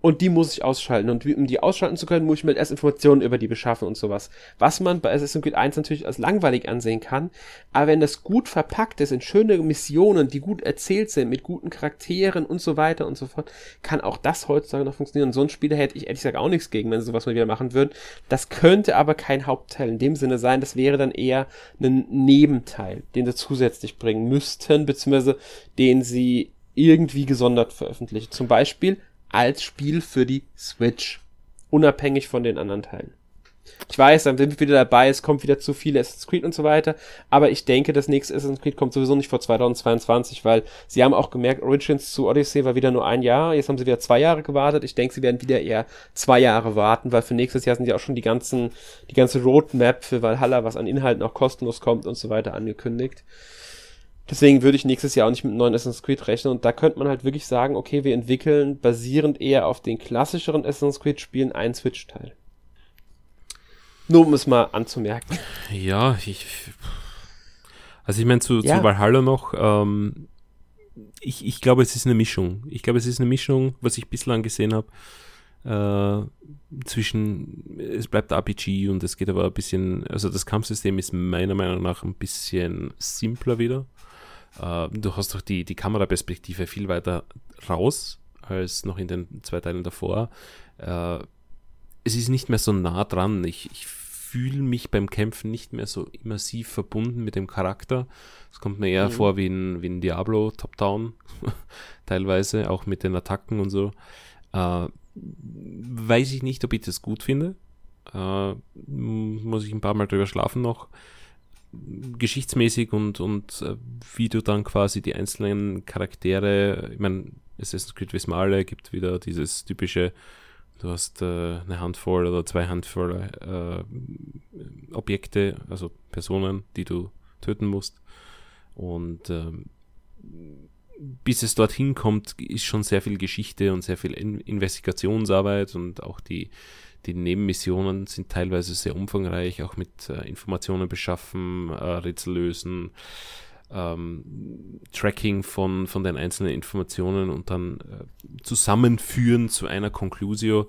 und die muss ich ausschalten. Und um die ausschalten zu können, muss ich mir erst Informationen über die beschaffen und sowas. Was man bei Assassin's Creed 1 natürlich als langweilig ansehen kann, aber wenn das gut verpackt ist in schöne Missionen, die gut erzählt sind, mit guten Charakteren und so weiter und so fort, kann auch das heutzutage noch funktionieren. Und so ein Spiel hätte ich ehrlich gesagt auch nichts gegen, wenn sie sowas mal wieder machen würden. Das könnte aber kein Hauptteil in dem Sinne sein, das wäre dann eher ein Nebenteil, den sie zusätzlich bringen müssten, beziehungsweise den sie irgendwie gesondert veröffentlichen. Zum Beispiel als Spiel für die Switch. Unabhängig von den anderen Teilen. Ich weiß, dann sind wir wieder dabei, es kommt wieder zu viele Assassin's Creed und so weiter, aber ich denke, das nächste Assassin's Creed kommt sowieso nicht vor 2022, weil sie haben auch gemerkt, Origins zu Odyssey war wieder nur ein Jahr, jetzt haben sie wieder zwei Jahre gewartet. Ich denke, sie werden wieder eher zwei Jahre warten, weil für nächstes Jahr sind ja auch schon die ganzen, die ganze Roadmap für Valhalla, was an Inhalten auch kostenlos kommt und so weiter angekündigt. Deswegen würde ich nächstes Jahr auch nicht mit einem neuen Assassin's Creed rechnen. Und da könnte man halt wirklich sagen, okay, wir entwickeln basierend eher auf den klassischeren Assassin's Creed Spielen einen Switch-Teil. Nur um es mal anzumerken. Ja, ich. Also ich meine, zu, ja. zu Valhalla noch, ähm, ich, ich glaube, es ist eine Mischung. Ich glaube, es ist eine Mischung, was ich bislang gesehen habe, äh, zwischen, es bleibt RPG und es geht aber ein bisschen, also das Kampfsystem ist meiner Meinung nach ein bisschen simpler wieder. Äh, du hast doch die, die Kameraperspektive viel weiter raus als noch in den zwei Teilen davor. Äh, es ist nicht mehr so nah dran. Ich, ich fühle mich beim Kämpfen nicht mehr so immersiv verbunden mit dem Charakter. Es kommt mir eher mhm. vor wie ein, wie ein Diablo Top-Down, teilweise, auch mit den Attacken und so. Äh, weiß ich nicht, ob ich das gut finde. Äh, muss ich ein paar Mal drüber schlafen noch geschichtsmäßig und, und äh, wie du dann quasi die einzelnen Charaktere, ich meine, Assassin's Creed wissen wir alle, gibt wieder dieses typische, du hast äh, eine Handvoll oder zwei Handvoll äh, Objekte, also Personen, die du töten musst. Und ähm, bis es dorthin kommt, ist schon sehr viel Geschichte und sehr viel In Investigationsarbeit und auch die, die Nebenmissionen sind teilweise sehr umfangreich, auch mit äh, Informationen beschaffen, äh, Rätsel lösen, ähm, Tracking von, von den einzelnen Informationen und dann äh, zusammenführen zu einer Conclusio.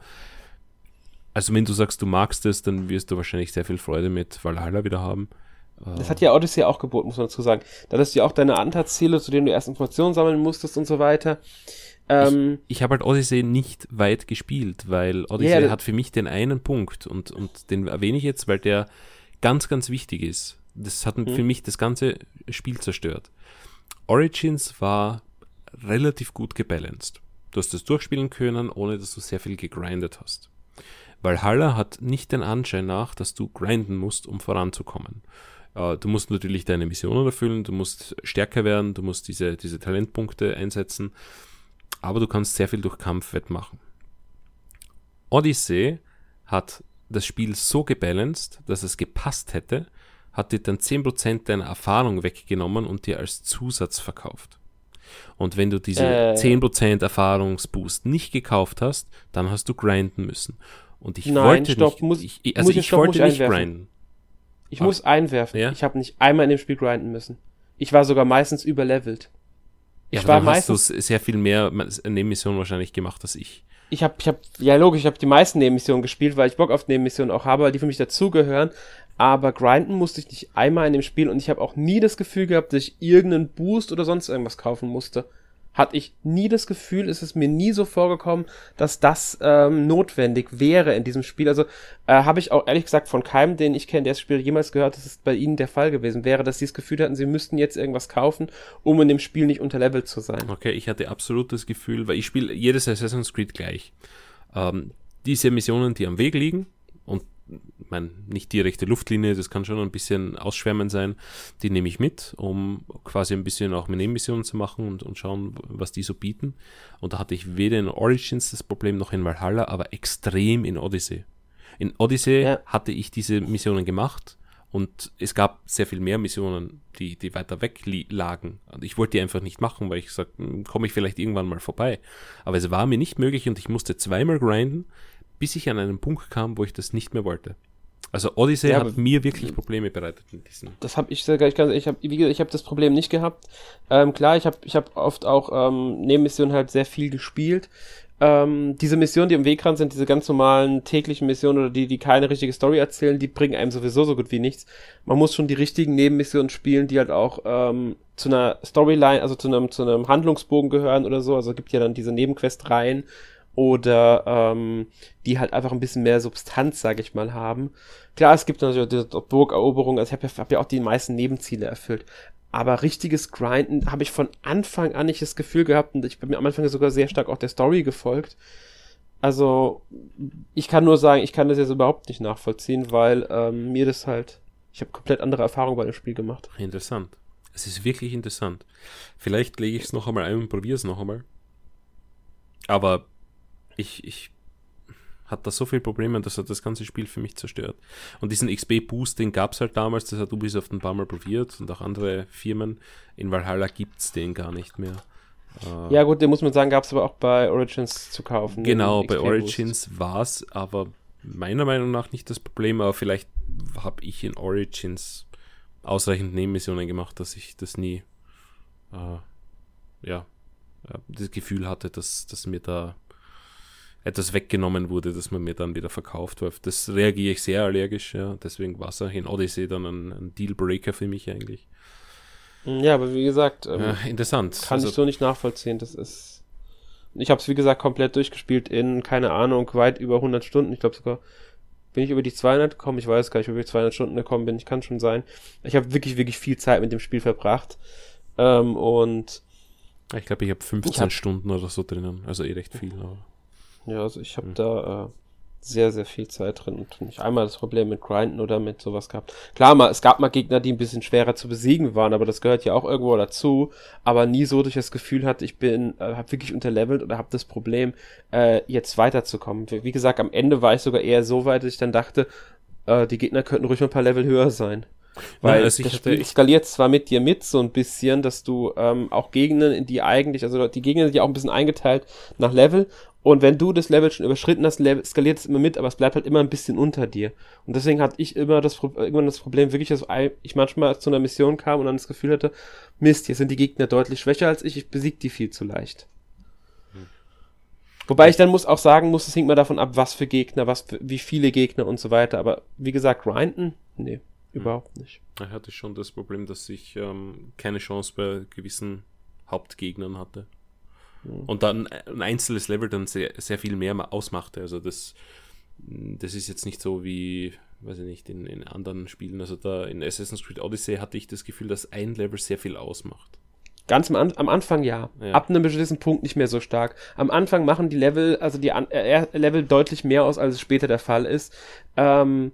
Also wenn du sagst, du magst es, dann wirst du wahrscheinlich sehr viel Freude mit Valhalla wieder haben. Das hat ja Odyssey auch geboten, muss man dazu sagen. Da hast du ja auch deine Antatsziele, zu denen du erst Informationen sammeln musstest und so weiter. Ähm, ich ich habe halt Odyssey nicht weit gespielt, weil Odyssey yeah, hat für mich den einen Punkt und, und den erwähne ich jetzt, weil der ganz, ganz wichtig ist. Das hat mhm. für mich das ganze Spiel zerstört. Origins war relativ gut gebalanced. Du hast es durchspielen können, ohne dass du sehr viel gegrindet hast. Valhalla hat nicht den Anschein nach, dass du grinden musst, um voranzukommen. Uh, du musst natürlich deine Missionen erfüllen, du musst stärker werden, du musst diese, diese Talentpunkte einsetzen aber du kannst sehr viel durch Kampf wettmachen. Odyssey hat das Spiel so gebalanced, dass es gepasst hätte, hat dir dann 10% deiner Erfahrung weggenommen und dir als Zusatz verkauft. Und wenn du diese äh. 10% Erfahrungsboost nicht gekauft hast, dann hast du grinden müssen. Und ich Nein, wollte stopp, nicht, muss, ich, also muss ich, stopp, wollte nicht grinden. Ich aber, muss einwerfen. Ja? Ich habe nicht einmal in dem Spiel grinden müssen. Ich war sogar meistens überlevelt. Ja, ich war meistens, hast du sehr viel mehr Nebenmissionen wahrscheinlich gemacht als ich. Ich habe, ich hab, ja logisch, ich habe die meisten Nebenmissionen gespielt, weil ich Bock auf Nebenmissionen auch habe, weil die für mich dazugehören. Aber grinden musste ich nicht einmal in dem Spiel und ich habe auch nie das Gefühl gehabt, dass ich irgendeinen Boost oder sonst irgendwas kaufen musste hatte ich nie das Gefühl, ist es mir nie so vorgekommen, dass das ähm, notwendig wäre in diesem Spiel. Also äh, habe ich auch ehrlich gesagt von keinem, den ich kenne, der das Spiel jemals gehört, dass es bei ihnen der Fall gewesen wäre, dass sie das Gefühl hatten, sie müssten jetzt irgendwas kaufen, um in dem Spiel nicht unterlevelt zu sein. Okay, ich hatte absolut das Gefühl, weil ich spiele jedes Assassin's Creed gleich. Ähm, diese Missionen, die am Weg liegen, ich meine, nicht direkte Luftlinie, das kann schon ein bisschen ausschwärmen sein. Die nehme ich mit, um quasi ein bisschen auch Nebenmissionen zu machen und, und schauen, was die so bieten. Und da hatte ich weder in Origins das Problem noch in Valhalla, aber extrem in Odyssey. In Odyssey ja. hatte ich diese Missionen gemacht Und es gab sehr viel mehr Missionen, die, die weiter weg lagen. Und ich wollte die einfach nicht machen, weil ich gesagt, hm, komme ich vielleicht irgendwann mal vorbei. Aber es war mir nicht möglich und ich musste zweimal grinden, bis ich an einen Punkt kam, wo ich das nicht mehr wollte. Also Odyssey ja, hat mir wirklich Probleme bereitet mit diesen. Das habe ich sehr ich, kann, ich habe wie gesagt, ich habe das Problem nicht gehabt. Ähm, klar, ich habe ich habe oft auch ähm, Nebenmissionen halt sehr viel gespielt ähm, diese Missionen, die im Wegrand sind, diese ganz normalen täglichen Missionen oder die, die keine richtige Story erzählen, die bringen einem sowieso so gut wie nichts. Man muss schon die richtigen Nebenmissionen spielen, die halt auch ähm, zu einer Storyline, also zu einem, zu einem Handlungsbogen gehören oder so. Also gibt ja dann diese Nebenquest-Reihen oder ähm, die halt einfach ein bisschen mehr Substanz, sag ich mal, haben. Klar, es gibt natürlich diese Burgeroberung, also ich habe ja, hab ja auch die meisten Nebenziele erfüllt. Aber richtiges Grinden habe ich von Anfang an nicht das Gefühl gehabt und ich bin mir am Anfang sogar sehr stark auch der Story gefolgt. Also, ich kann nur sagen, ich kann das jetzt überhaupt nicht nachvollziehen, weil ähm, mir das halt, ich habe komplett andere Erfahrungen bei dem Spiel gemacht. Interessant. Es ist wirklich interessant. Vielleicht lege ich es noch einmal ein und probiere es noch einmal. Aber ich, ich hat da so viele Probleme, dass er das ganze Spiel für mich zerstört. Und diesen XP-Boost, den gab es halt damals, das hat Ubisoft ein paar Mal probiert und auch andere Firmen. In Valhalla gibt es den gar nicht mehr. Äh, ja, gut, den muss man sagen, gab es aber auch bei Origins zu kaufen. Genau, bei Origins war es aber meiner Meinung nach nicht das Problem, aber vielleicht habe ich in Origins ausreichend Nebenmissionen gemacht, dass ich das nie, äh, ja, äh, das Gefühl hatte, dass, dass mir da etwas weggenommen wurde, das man mir dann wieder verkauft wird. Das reagiere ich sehr allergisch, ja. Deswegen war es auch in Odyssey dann ein, ein Dealbreaker für mich eigentlich. Ja, aber wie gesagt, ähm, ja, interessant. Kann also, ich so nicht nachvollziehen. Das ist. Ich habe es wie gesagt komplett durchgespielt in keine Ahnung weit über 100 Stunden. Ich glaube sogar bin ich über die 200 gekommen. Ich weiß gar nicht, ob ich über die 200 Stunden gekommen bin. Ich kann schon sein. Ich habe wirklich wirklich viel Zeit mit dem Spiel verbracht ähm, und ich glaube, ich habe 15 ich hab, Stunden oder so drinnen. Also eh recht viel. Aber. Ja, also ich habe mhm. da äh, sehr, sehr viel Zeit drin und nicht einmal das Problem mit Grinden oder mit sowas gehabt. Klar, mal, es gab mal Gegner, die ein bisschen schwerer zu besiegen waren, aber das gehört ja auch irgendwo dazu. Aber nie so, dass ich das Gefühl hatte, ich bin, äh, habe wirklich unterlevelt oder habe das Problem, äh, jetzt weiterzukommen. Wie, wie gesagt, am Ende war ich sogar eher so weit, dass ich dann dachte, äh, die Gegner könnten ruhig mal ein paar Level höher sein. Weil ja, also das Spiel skaliert zwar mit dir mit so ein bisschen, dass du ähm, auch Gegner, in die eigentlich, also die Gegner sind ja auch ein bisschen eingeteilt nach Level und wenn du das Level schon überschritten hast, skaliert es immer mit, aber es bleibt halt immer ein bisschen unter dir. Und deswegen hatte ich immer das, irgendwann das Problem wirklich, dass ich manchmal zu einer Mission kam und dann das Gefühl hatte, Mist, hier sind die Gegner deutlich schwächer als ich, ich besiege die viel zu leicht. Hm. Wobei ich dann muss auch sagen muss, es hängt mal davon ab, was für Gegner, was für, wie viele Gegner und so weiter. Aber wie gesagt, grinden, nee, hm. überhaupt nicht. Ich hatte schon das Problem, dass ich ähm, keine Chance bei gewissen Hauptgegnern hatte. Und dann ein einzelnes Level dann sehr, sehr viel mehr ausmachte. Also das, das ist jetzt nicht so wie, weiß ich nicht, in, in anderen Spielen. Also da in Assassin's Creed Odyssey hatte ich das Gefühl, dass ein Level sehr viel ausmacht. Ganz am, am Anfang ja. ja. Ab einem bestimmten Punkt nicht mehr so stark. Am Anfang machen die Level, also die äh, Level deutlich mehr aus, als es später der Fall ist. Ähm,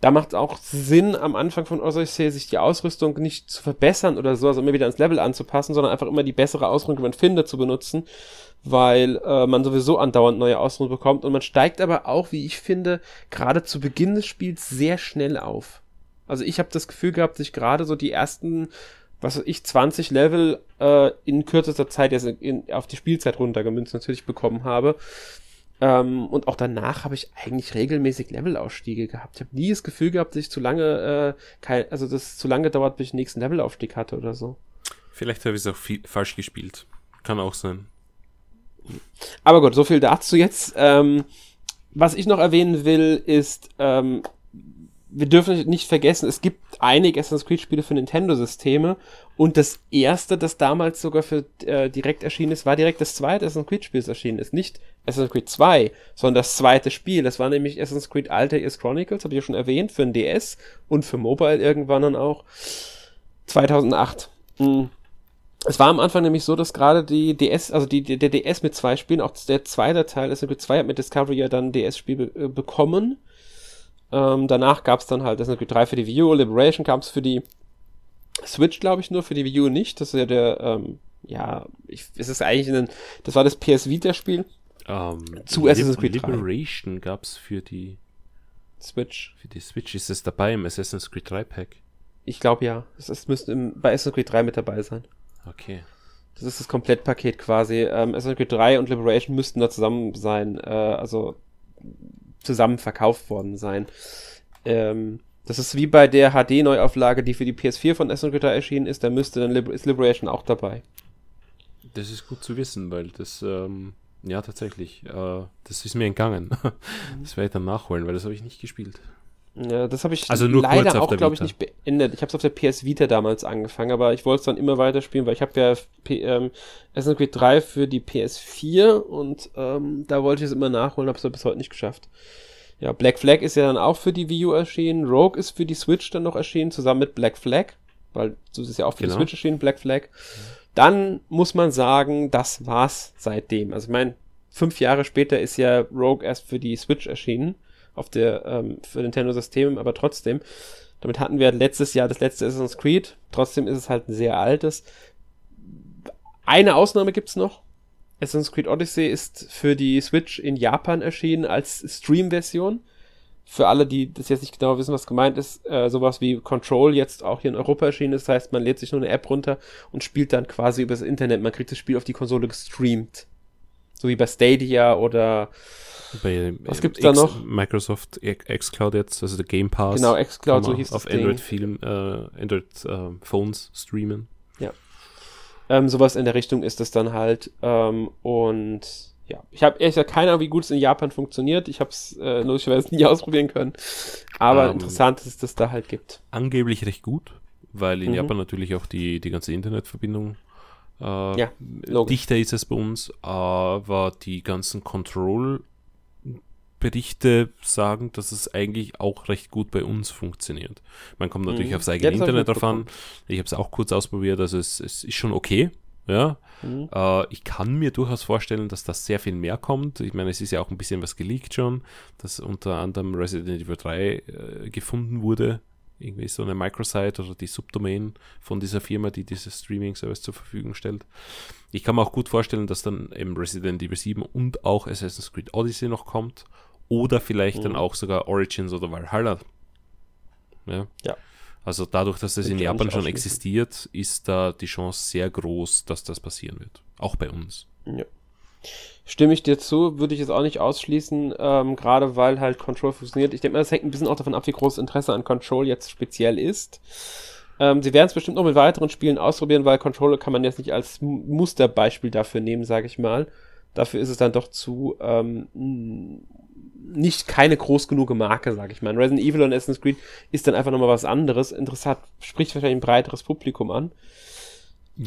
da macht es auch Sinn, am Anfang von Odyssey sich die Ausrüstung nicht zu verbessern oder so, also immer wieder ans Level anzupassen, sondern einfach immer die bessere Ausrüstung, die man findet, zu benutzen, weil äh, man sowieso andauernd neue Ausrüstung bekommt und man steigt aber auch, wie ich finde, gerade zu Beginn des Spiels sehr schnell auf. Also ich habe das Gefühl gehabt, dass ich gerade so die ersten, was weiß ich, 20 Level äh, in kürzester Zeit jetzt in, auf die Spielzeit runtergemünzt natürlich bekommen habe ähm, und auch danach habe ich eigentlich regelmäßig Levelausstiege gehabt. Ich habe nie das Gefühl gehabt, dass ich zu lange, äh, kein, also dass es zu lange dauert, bis ich den nächsten Levelaufstieg hatte oder so. Vielleicht habe ich es auch viel, falsch gespielt. Kann auch sein. Aber gut, so viel dazu jetzt. Ähm, was ich noch erwähnen will, ist, ähm, wir dürfen nicht vergessen, es gibt einige Assassin's Creed Spiele für Nintendo-Systeme und das erste, das damals sogar für äh, direkt erschienen ist, war direkt das zweite Assassin's Creed Spiel, das erschienen ist. Nicht Assassin's Creed 2, sondern das zweite Spiel. Das war nämlich Assassin's Creed Altair's Chronicles, habe ich ja schon erwähnt, für ein DS und für Mobile irgendwann dann auch. 2008. Mhm. Es war am Anfang nämlich so, dass gerade die DS, also die, der DS mit zwei Spielen, auch der zweite Teil, Assassin's Creed 2 hat mit Discovery ja dann DS-Spiel be äh, bekommen ähm, danach gab es dann halt das natürlich 3 für die Wii U, Liberation gab es für die Switch, glaube ich, nur, für die Wii U nicht. Das ist ja der, ähm, ja, ich, es ist eigentlich ein, das war das PS Vita-Spiel. Um, ähm, zu Assassin's Creed 3. Liberation gab es für die Switch. Für die Switch ist es dabei im Assassin's Creed 3 Pack. Ich glaube ja. Es, es müsste im, bei Assassin's Creed 3 mit dabei sein. Okay. Das ist das Komplettpaket quasi. Ähm, Assassin's Creed 3 und Liberation müssten da zusammen sein, äh, also zusammen verkauft worden sein. Ähm, das ist wie bei der HD-Neuauflage, die für die PS4 von Creed 3 erschienen ist, da müsste dann Liber ist Liberation auch dabei. Das ist gut zu wissen, weil das, ähm, ja, tatsächlich, äh, das ist mir entgangen. das werde ich dann nachholen, weil das habe ich nicht gespielt. Ja, das habe ich Also nur leider auch, glaube ich, nicht beendet. Ich habe es auf der PS Vita damals angefangen, aber ich wollte es dann immer weiter spielen, weil ich habe ja P ähm, Assassin's Creed 3 für die PS4 und ähm, da wollte ich es immer nachholen, habe es aber bis heute nicht geschafft. Ja, Black Flag ist ja dann auch für die Wii U erschienen. Rogue ist für die Switch dann noch erschienen, zusammen mit Black Flag, weil so ist es ja auch für Genau. die Switch erschienen, Black Flag. Dann muss man sagen, das war's seitdem. Also ich meine, fünf Jahre später ist ja Rogue erst für die Switch erschienen, auf der ähm, für Nintendo-System, aber trotzdem. Damit hatten wir letztes Jahr das letzte Assassin's Creed. Trotzdem ist es halt ein sehr altes. Eine Ausnahme gibt's noch. Assassin's Creed Odyssey ist für die Switch in Japan erschienen als Stream-Version. Für alle, die das jetzt nicht genau wissen, was gemeint ist, äh, sowas wie Control jetzt auch hier in Europa erschienen ist. Das heißt, man lädt sich nur eine App runter und spielt dann quasi übers Internet. Man kriegt das Spiel auf die Konsole gestreamt. So wie bei Stadia oder Bei, Was ähm, gibt's da X- noch? Microsoft xCloud jetzt, also der Game Pass. genau xCloud, so hieß auf das Ding. Android Film, äh, Android äh, Phones streamen. Ähm, sowas in der Richtung ist es dann halt. Ähm, und ja, ich habe ehrlich gesagt keine Ahnung, wie gut es in Japan funktioniert. Ich habe es äh, logischerweise nie ausprobieren können. Aber Ähm, interessant, dass es das da halt gibt. Angeblich recht gut, weil in Mhm. Japan natürlich auch die, die ganze Internetverbindung äh, Ja, dichter ist als bei uns, aber die ganzen Control-Berichte sagen, dass es eigentlich auch recht gut bei uns funktioniert. Man kommt natürlich Mhm. aufs eigene ich Internet drauf an. Ich habe es auch kurz ausprobiert, also es, es ist schon okay. Ja, Mhm. Äh, ich kann mir durchaus vorstellen, dass das sehr viel mehr kommt. Ich meine, es ist ja auch ein bisschen was geleakt schon, dass unter anderem Resident Evil 3 äh, gefunden wurde. Irgendwie so eine Microsite oder die Subdomain von dieser Firma, die dieses Streaming-Service zur Verfügung stellt. Ich kann mir auch gut vorstellen, dass dann eben Resident Evil 7 und auch Assassin's Creed Odyssey noch kommt. Oder vielleicht dann Mhm. auch sogar Origins oder Valhalla. Ja. Ja. Also dadurch, dass in ich auch Japan schon existiert, ist da die Chance sehr groß, dass das passieren wird. Auch bei uns. Ja. Stimme ich dir zu, würde ich es auch nicht ausschließen, ähm, gerade weil halt Control funktioniert. Ich denke mal, das hängt ein bisschen auch davon ab, wie groß Interesse an Control jetzt speziell ist. Ähm, sie werden es bestimmt noch mit weiteren Spielen ausprobieren, weil Control kann man jetzt nicht als Musterbeispiel dafür nehmen, sage ich mal. Dafür ist es dann doch zu ähm, nicht keine groß genug Marke, sage ich mal. Resident Evil und Assassin's Creed ist dann einfach nochmal was anderes. Interessant, spricht wahrscheinlich ein breiteres Publikum an.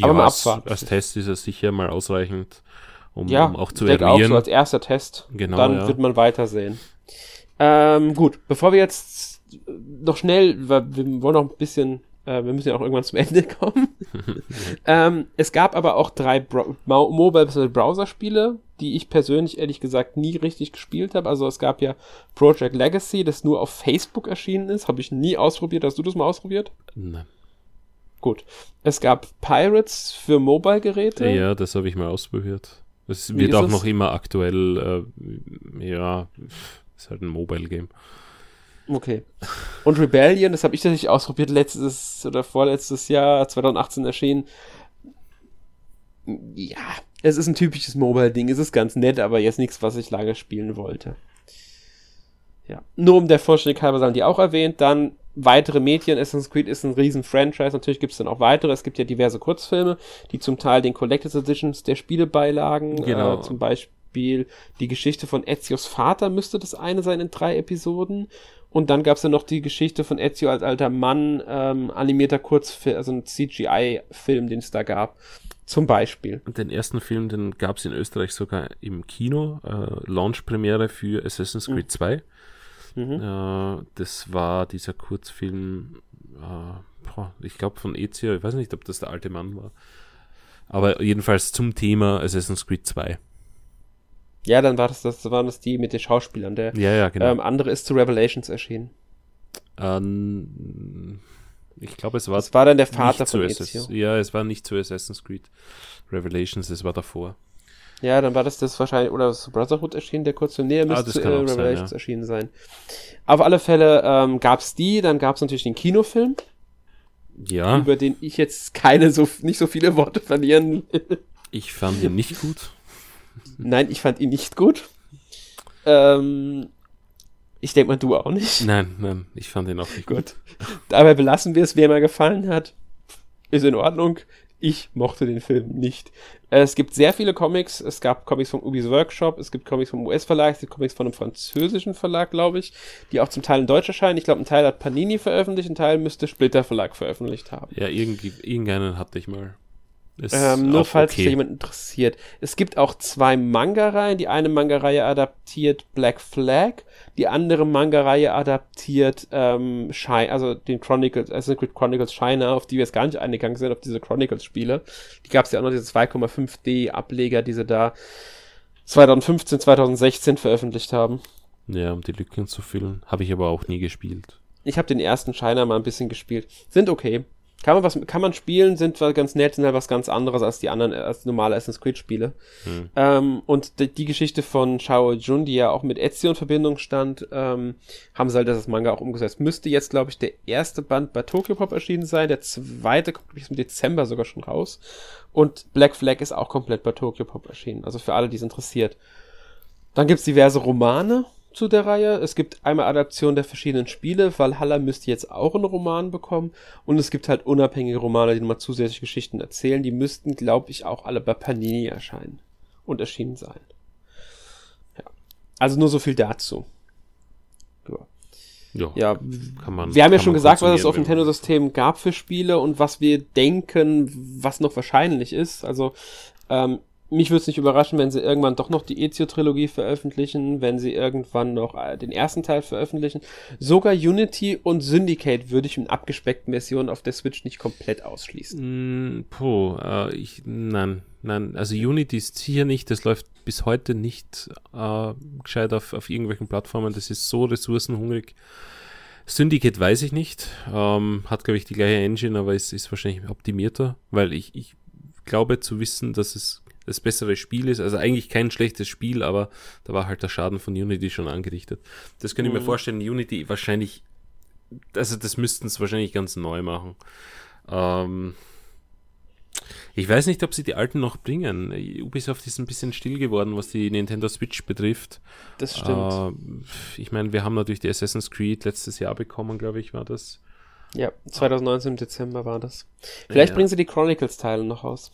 Aber mal als, abwarten. als Test ist es sicher mal ausreichend, um, Ja, um auch zu denke auch eruieren. so als erster Test. Genau, Dann ja. wird man weitersehen. Ähm, gut, bevor wir jetzt noch schnell, weil wir wollen noch ein bisschen, äh, wir müssen ja auch irgendwann zum Ende kommen. ähm, es gab aber auch drei Bro Mo- Mobile bzw. Browser-Spiele, die ich persönlich ehrlich gesagt nie richtig gespielt habe. Also es gab ja Project Legacy, das nur auf Facebook erschienen ist. Habe ich nie ausprobiert. Hast du das mal ausprobiert? Nein. Gut. Es gab Pirates für Mobile-Geräte. Ja, das habe ich mal ausprobiert. Es wird auch es? noch immer aktuell, äh, ja, ist halt ein Mobile-Game. Okay. Und Rebellion, das habe ich tatsächlich ausprobiert, letztes oder vorletztes Jahr, 2018 erschienen. Ja, es ist ein typisches Mobile-Ding. Es ist ganz nett, aber jetzt nichts, was ich lange spielen wollte. Ja. Nur um der Vollständigkeit halber sagen die auch erwähnt. Dann weitere Medien. Assassin's Creed ist ein riesen Franchise. Natürlich gibt es dann auch weitere. Es gibt ja diverse Kurzfilme, die zum Teil den Collectors Editions der Spiele beilagen. Genau. Äh, zum Beispiel die Geschichte von Ezios Vater müsste das eine sein in drei Episoden. Und dann gab es ja noch die Geschichte von Ezio als alter Mann, ähm, animierter Kurzfilm, also ein CGI-Film, den es da gab. Zum Beispiel. Und Den ersten Film, den gab es in Österreich sogar im Kino, äh, Launch-Premiere für Assassin's Creed 2. Mhm. Äh, das war dieser Kurzfilm, äh, boah, ich glaube von Ezio, ich weiß nicht, ob das der alte Mann war. Aber jedenfalls zum Thema Assassin's Creed 2. Ja, dann war das, das waren das die mit den Schauspielern. Der Ja, ja, genau. ähm, andere ist zu Revelations erschienen. Ähm, ich glaube, es war, Das war dann der Vater nicht zu von Ezio. Ja, es war nicht zu Assassin's Creed Revelations, es war davor. Ja, dann war das das wahrscheinlich, oder das Brotherhood erschienen, der kurz näher Ah, müsste das zu äh, auch sein, Revelations ja. erschienen sein. Auf alle Fälle ähm, gab's die, dann gab's natürlich den Kinofilm, Ja, über den ich jetzt keine so nicht so viele Worte verlieren will. ich fand ihn nicht gut. Nein, ich fand ihn nicht gut. Ähm, ich denke mal, du auch nicht. Nein, nein, ich fand ihn auch nicht gut. Dabei belassen wir es, wer mal gefallen hat. Ist in Ordnung. Ich mochte den Film nicht. Es gibt sehr viele Comics. Es gab Comics vom Ubi's Workshop, es gibt Comics vom US-Verlag, es gibt Comics von einem französischen Verlag, glaube ich, die auch zum Teil in Deutsch erscheinen. Ich glaube, ein Teil hat Panini veröffentlicht, ein Teil müsste Splitter Verlag veröffentlicht haben. Ja, irgendwie, irgendeinen hatte ich mal. Ähm, nur falls sich okay. da jemand interessiert. Es gibt auch zwei Manga-Reihen. Die eine Manga-Reihe adaptiert Black Flag, die andere Manga-Reihe adaptiert ähm, Shine, also den Chronicles, Assassin's Creed Chronicles China, auf die wir jetzt gar nicht eingegangen sind, auf diese Chronicles-Spiele. Die gab es ja auch noch, diese 2,5D-Ableger, die sie da 2015, 2016 veröffentlicht haben. Ja, um die Lücken zu füllen. Habe ich aber auch nie gespielt. Ich habe den ersten China mal ein bisschen gespielt. Sind okay. Kann man was, kann man spielen, sind zwar ganz nett, sind halt was ganz anderes als die anderen, als normale Assassin's Creed Spiele. Hm. Ähm, und die, die Geschichte von Shao Jun, die ja auch mit Ezio in Verbindung stand, ähm, haben sie halt das Manga auch umgesetzt. Müsste jetzt, glaube ich, der erste Band bei Tokyo Pop erschienen sein, der zweite kommt ich, im Dezember sogar schon raus. Und Black Flag ist auch komplett bei Tokyo Pop erschienen, also für alle, die es interessiert. Dann gibt's diverse Romane zu der Reihe. Es gibt einmal Adaptionen der verschiedenen Spiele. Valhalla müsste jetzt auch einen Roman bekommen. Und es gibt halt unabhängige Romane, die nochmal zusätzliche Geschichten erzählen. Die müssten, glaube ich, auch alle bei Panini erscheinen und erschienen sein. Ja. Also nur so viel dazu. Ja. Ja, kann man. wir haben ja schon gesagt, was es auf Nintendo-System gab für Spiele und was wir denken, was noch wahrscheinlich ist. Also, ähm, mich würde es nicht überraschen, wenn sie irgendwann doch noch die Ezio-Trilogie veröffentlichen, wenn sie irgendwann noch äh, den ersten Teil veröffentlichen. Sogar Unity und Syndicate würde ich in abgespeckten Versionen auf der Switch nicht komplett ausschließen. Mm, puh, äh, ich, nein, nein. Also Unity ist sicher nicht, das läuft bis heute nicht äh, gescheit auf, auf irgendwelchen Plattformen. Das ist so ressourcenhungrig. Syndicate weiß ich nicht. Ähm, hat, glaube ich, die gleiche Engine, aber ist, ist wahrscheinlich optimierter, weil ich, ich glaube zu wissen, dass es das bessere Spiel ist. Also eigentlich kein schlechtes Spiel, aber da war halt der Schaden von Unity schon angerichtet. Das könnte ich mir Mhm. vorstellen, Unity wahrscheinlich, also das müssten es wahrscheinlich ganz neu machen. Ähm, ich weiß nicht, ob sie die alten noch bringen. Ubisoft ist ein bisschen still geworden, was die Nintendo Switch betrifft. Das stimmt. Äh, ich meine, wir haben natürlich die Assassin's Creed letztes Jahr bekommen, glaube ich, war das. ja, 2019 im Dezember war das. Vielleicht Ja. bringen sie die Chronicles-Teile noch raus.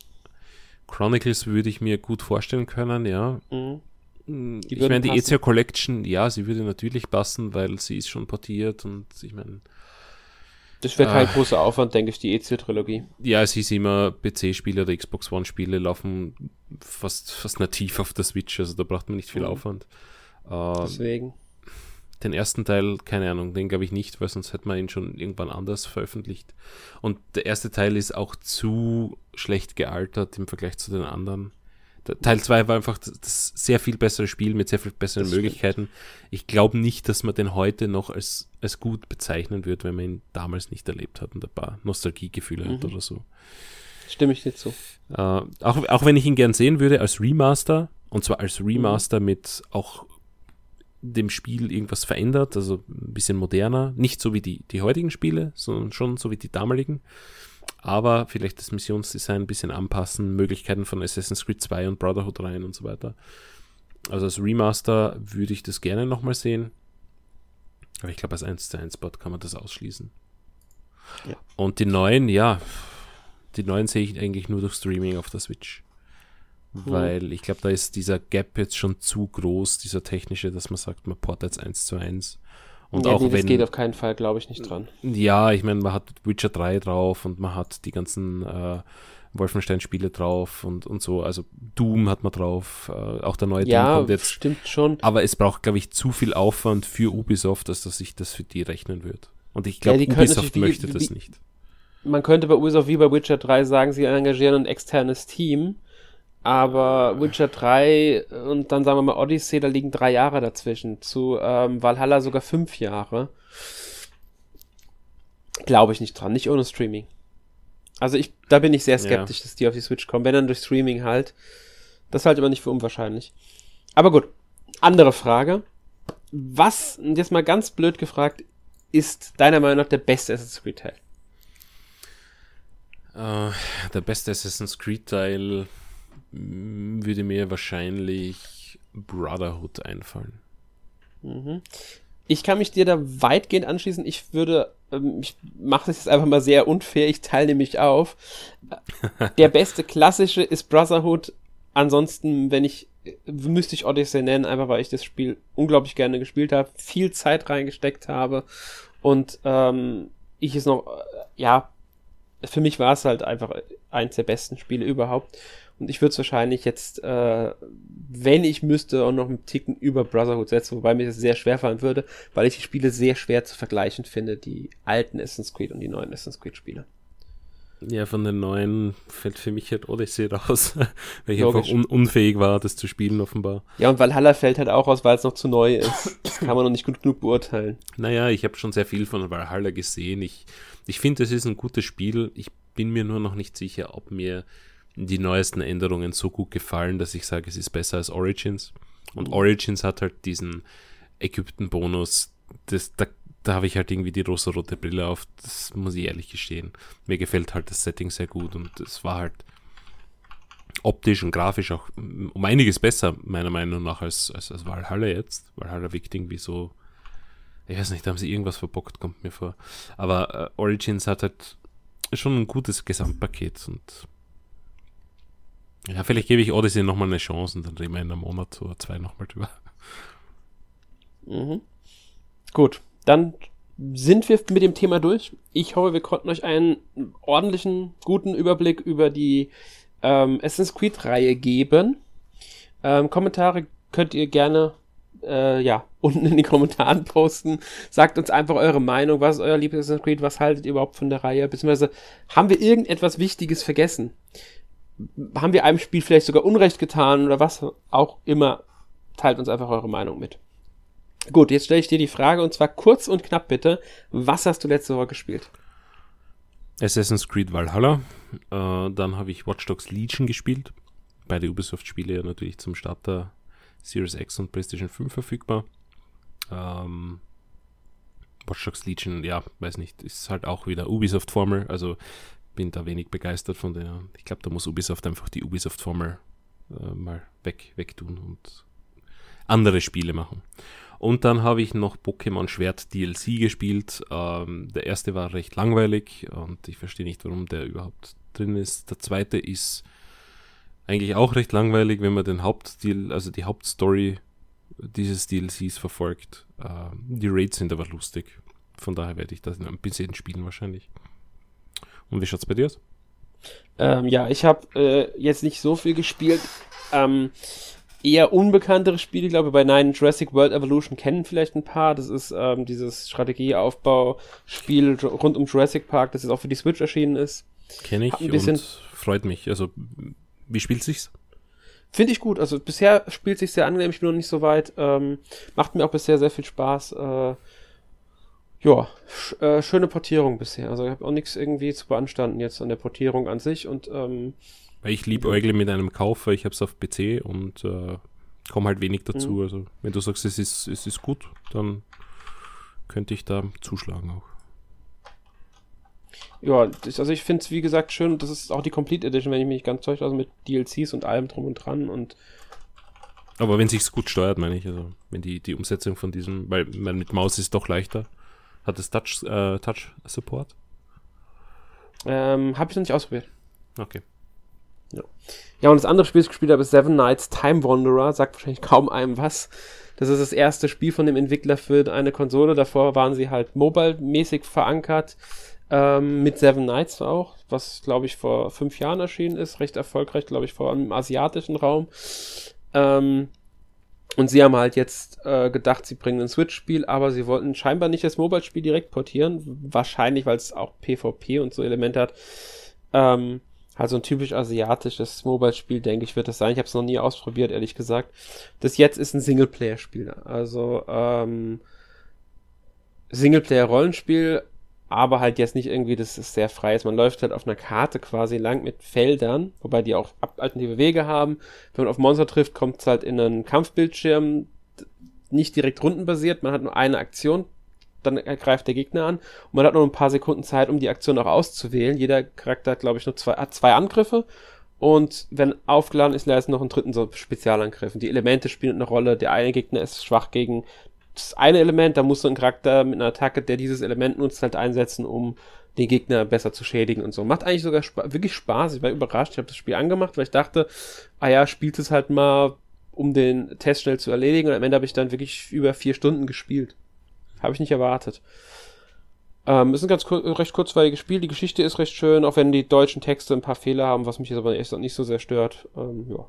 Chronicles würde ich mir gut vorstellen können, ja. Mhm. Mm, ich meine, die passen. Ezio Collection, ja, sie würde natürlich passen, weil sie ist schon portiert und ich meine, Das wäre kein Ah. großer Aufwand, denke ich, die Ezio-Trilogie. ja, es hieß immer, PC-Spiele oder Xbox One-Spiele laufen fast, fast nativ auf der Switch, also da braucht man nicht viel Mhm. Aufwand. Äh, Deswegen. den ersten Teil, keine Ahnung, den glaube ich nicht, weil sonst hätte man ihn schon irgendwann anders veröffentlicht. Und der erste Teil ist auch zu schlecht gealtert im Vergleich zu den anderen. Der Teil 2 war einfach das, sehr viel bessere Spiel mit sehr viel besseren Das stimmt. Möglichkeiten. Ich glaube nicht, dass man den heute noch als, als gut bezeichnen wird, wenn man ihn damals nicht erlebt hat und ein paar Nostalgiegefühle hat Mhm. oder so. Stimme ich dir zu. Äh, auch, auch wenn ich ihn gern sehen würde als Remaster, und zwar als Remaster mit auch dem Spiel irgendwas verändert, also ein bisschen moderner, nicht so wie die, die heutigen Spiele, sondern schon so wie die damaligen, aber vielleicht das Missionsdesign ein bisschen anpassen, Möglichkeiten von Assassin's Creed 2 und Brotherhood rein und so weiter. Also als Remaster würde ich das gerne nochmal sehen, aber ich glaube als 1 zu 1 Bot kann man das ausschließen. Ja. Und die neuen, ja, die neuen sehe ich eigentlich nur durch Streaming auf der Switch. Weil ich glaube, da ist dieser Gap jetzt schon zu groß, dieser technische, dass man sagt, man portet jetzt 1 zu 1. Und ja, auch nee, das wenn. geht auf keinen Fall, glaube ich, nicht dran. Ja, ich meine, man hat Witcher 3 drauf und man hat die ganzen äh, Wolfenstein-Spiele drauf und, und so. Also Doom hat man drauf, äh, auch der neue Doom Ja, kommt jetzt. stimmt schon. Aber es braucht, glaube ich, zu viel Aufwand für Ubisoft, dass das sich das für die rechnen wird. Und ich Ja, glaube, können Ubisoft möchte die- das nicht. Man könnte bei Ubisoft wie bei Witcher 3 sagen, sie engagieren ein externes Team. Aber Witcher 3 und dann sagen wir mal Odyssey, da liegen drei Jahre dazwischen. Zu ähm, Valhalla sogar fünf Jahre. Glaube ich nicht dran, nicht ohne Streaming. Also ich, da bin ich sehr skeptisch, dass die auf die Switch kommen. Wenn dann durch Streaming halt. Das halte ich aber nicht für unwahrscheinlich. Aber gut, andere Frage. Was, jetzt mal ganz blöd gefragt, ist deiner Meinung nach der beste Assassin's Creed Teil? Uh, der beste Assassin's Creed Teil würde mir wahrscheinlich Brotherhood einfallen. Mhm. Ich kann mich dir da weitgehend anschließen. Ich würde, ähm, ich mache das jetzt einfach mal sehr unfair, ich teile nämlich auf. Der beste klassische ist Brotherhood. Ansonsten, wenn ich, müsste ich Odyssey nennen, einfach weil ich das Spiel unglaublich gerne gespielt habe, viel Zeit reingesteckt habe und ähm, ich es noch, ja, für mich war es halt einfach eins der besten Spiele überhaupt. Und ich würde es wahrscheinlich jetzt, äh, wenn ich müsste, auch noch einen Ticken über Brotherhood setzen, wobei mir das sehr schwer fallen würde, weil ich die Spiele sehr schwer zu vergleichen finde, die alten Assassin's Creed und die neuen Assassin's Creed Spiele. Ja, von den neuen fällt für mich halt Odyssey raus, weil ich Logisch. einfach un unfähig war, das zu spielen, offenbar. Ja, und Valhalla fällt halt auch aus, weil es noch zu neu ist. Das kann man noch nicht gut genug beurteilen. Naja, ich habe schon sehr viel von Valhalla gesehen. Ich, ich finde, es ist ein gutes Spiel. Ich bin mir nur noch nicht sicher, ob mir die neuesten Änderungen so gut gefallen, dass ich sage, es ist besser als Origins. Und. Origins hat halt diesen Ägypten-Bonus. da, da habe ich halt irgendwie die rosa-rote Brille auf. Das muss ich ehrlich gestehen. Mir gefällt halt das Setting sehr gut und es war halt optisch und grafisch auch um einiges besser, meiner Meinung nach, als, als, als Valhalla jetzt. Valhalla wirkt irgendwie so, ich weiß nicht, da haben sie irgendwas verbockt, kommt mir vor. Aber äh, Origins hat halt schon ein gutes Gesamtpaket und ja, vielleicht gebe ich Odyssey nochmal eine Chance und dann reden wir in einem Monat oder zwei nochmal drüber. Mhm. Gut, dann sind wir mit dem Thema durch. Ich hoffe, wir konnten euch einen ordentlichen, guten Überblick über die ähm, Assassin's Creed-Reihe geben. Ähm, Kommentare könnt ihr gerne äh, ja, unten in die Kommentaren posten. Sagt uns einfach eure Meinung. Was ist euer Lieblings Assassin's Creed? Was haltet ihr überhaupt von der Reihe? Beziehungsweise haben wir irgendetwas Wichtiges vergessen? Haben wir einem Spiel vielleicht sogar Unrecht getan oder was auch immer, teilt uns einfach eure Meinung mit. Gut, jetzt stelle ich dir die Frage und zwar kurz und knapp bitte. Was hast du letzte Woche gespielt? Assassin's Creed Valhalla. Äh, dann habe ich Watch Dogs Legion gespielt. Beide Ubisoft-Spiele ja natürlich zum Start der Series X und PlayStation 5 verfügbar. Ähm, Watch Dogs Legion, ja, weiß nicht, ist halt auch wieder Ubisoft-Formel. Also bin da wenig begeistert von der. Ich glaube, da muss Ubisoft einfach die Ubisoft-Formel äh, mal weg, wegtun und andere Spiele machen. Und dann habe ich noch Pokémon Schwert DLC gespielt. Ähm, der erste war recht langweilig und ich verstehe nicht, warum der überhaupt drin ist. Der zweite ist eigentlich auch recht langweilig, wenn man den Hauptdeal, also die Hauptstory dieses DLCs verfolgt. Ähm, die Raids sind aber lustig. Von daher werde ich das ein bisschen spielen wahrscheinlich. Und wie schaut's bei dir aus? Ähm, ja, ich habe äh, jetzt nicht so viel gespielt. Ähm, eher unbekanntere Spiele, glaube ich, bei Nine Jurassic World Evolution kennen vielleicht ein paar. Das ist ähm, dieses Strategieaufbauspiel rund um Jurassic Park, das jetzt auch für die Switch erschienen ist. Kenne ich ein bisschen, und freut mich. Also, wie spielt sich's? Finde ich gut. Also bisher spielt sich sehr angenehm. Ich bin noch nicht so weit. Ähm, macht mir auch bisher sehr viel Spaß. Äh, ja, sch äh, schöne Portierung bisher. Also ich habe auch nichts irgendwie zu beanstanden jetzt an der Portierung an sich und ähm, ich liebe Eugle mit einem Kauf, weil ich habe es auf PC und äh, komme halt wenig dazu. Mhm. Also wenn du sagst, es ist, es ist gut, dann könnte ich da zuschlagen auch. Ja, also ich finde es wie gesagt schön, das ist auch die Complete Edition, wenn ich mich ganz täusche, also mit DLCs und allem drum und dran und aber wenn sich's gut steuert, meine ich, also wenn die, die Umsetzung von diesem, weil man mit Maus ist doch leichter. Hat es Touch, äh, Touch Support? Ähm, habe ich noch nicht ausprobiert. Okay. Ja. ja, und das andere Spiel, das ich gespielt habe, ist Seven Nights Time Wanderer. Sagt wahrscheinlich kaum einem was. Das ist das erste Spiel von dem Entwickler für eine Konsole. Davor waren sie halt mobile-mäßig verankert. Ähm, mit Seven Nights auch, was glaube ich vor fünf Jahren erschienen ist. Recht erfolgreich, glaube ich, vor allem im asiatischen Raum. Ähm, und sie haben halt jetzt äh, gedacht, sie bringen ein Switch-Spiel, aber sie wollten scheinbar nicht das Mobile-Spiel direkt portieren. Wahrscheinlich, weil es auch PvP und so Elemente hat. Ähm, also ein typisch asiatisches Mobile-Spiel, denke ich, wird das sein. Ich habe es noch nie ausprobiert, ehrlich gesagt. Das jetzt ist ein Singleplayer-Spiel. Also ähm, Singleplayer-Rollenspiel aber halt jetzt nicht irgendwie, dass es sehr frei ist. Man läuft halt auf einer Karte quasi lang mit Feldern, wobei die auch alternative Wege haben. Wenn man auf Monster trifft, kommt es halt in einen Kampfbildschirm, nicht direkt rundenbasiert, man hat nur eine Aktion, dann greift der Gegner an und man hat noch ein paar Sekunden Zeit, um die Aktion auch auszuwählen. Jeder Charakter hat, glaube ich, nur zwei, zwei Angriffe und wenn aufgeladen ist, leistet noch einen dritten so Spezialangriff. Und die Elemente spielen eine Rolle. Der eine Gegner ist schwach gegen das eine Element, da muss so ein Charakter mit einer Attacke, der dieses Element nutzt, halt einsetzen, um den Gegner besser zu schädigen und so. Macht eigentlich sogar spa wirklich Spaß. Ich war überrascht. Ich habe das Spiel angemacht, weil ich dachte, ah ja, spielt es halt mal, um den Test schnell zu erledigen. Und am Ende habe ich dann wirklich über vier Stunden gespielt. Habe ich nicht erwartet. Ähm, ist ein ganz kur recht kurzweiliges Spiel. Die Geschichte ist recht schön, auch wenn die deutschen Texte ein paar Fehler haben, was mich jetzt aber echt nicht so sehr stört. Ähm, ja.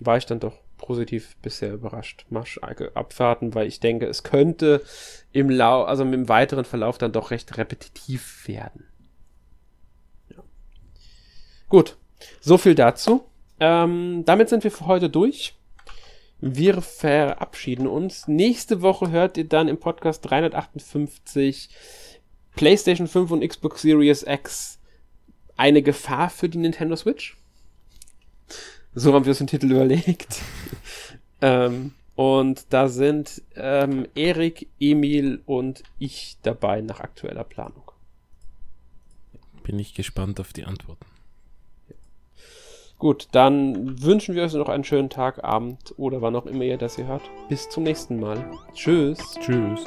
War ich dann doch positiv bisher überrascht. Marsch abwarten, weil ich denke, es könnte im Lau also im weiteren Verlauf dann doch recht repetitiv werden. Ja. Gut, so viel dazu. Ähm, damit sind wir für heute durch. Wir verabschieden uns. Nächste Woche hört ihr dann im Podcast 358 PlayStation 5 und Xbox Series X eine Gefahr für die Nintendo Switch. So haben wir uns den Titel überlegt. ähm, und da sind ähm, Erik, Emil und ich dabei nach aktueller Planung. Bin ich gespannt auf die Antworten. Gut, dann wünschen wir euch noch einen schönen Tag, Abend oder wann auch immer ihr das hier hört. Bis zum nächsten Mal. Tschüss. Tschüss.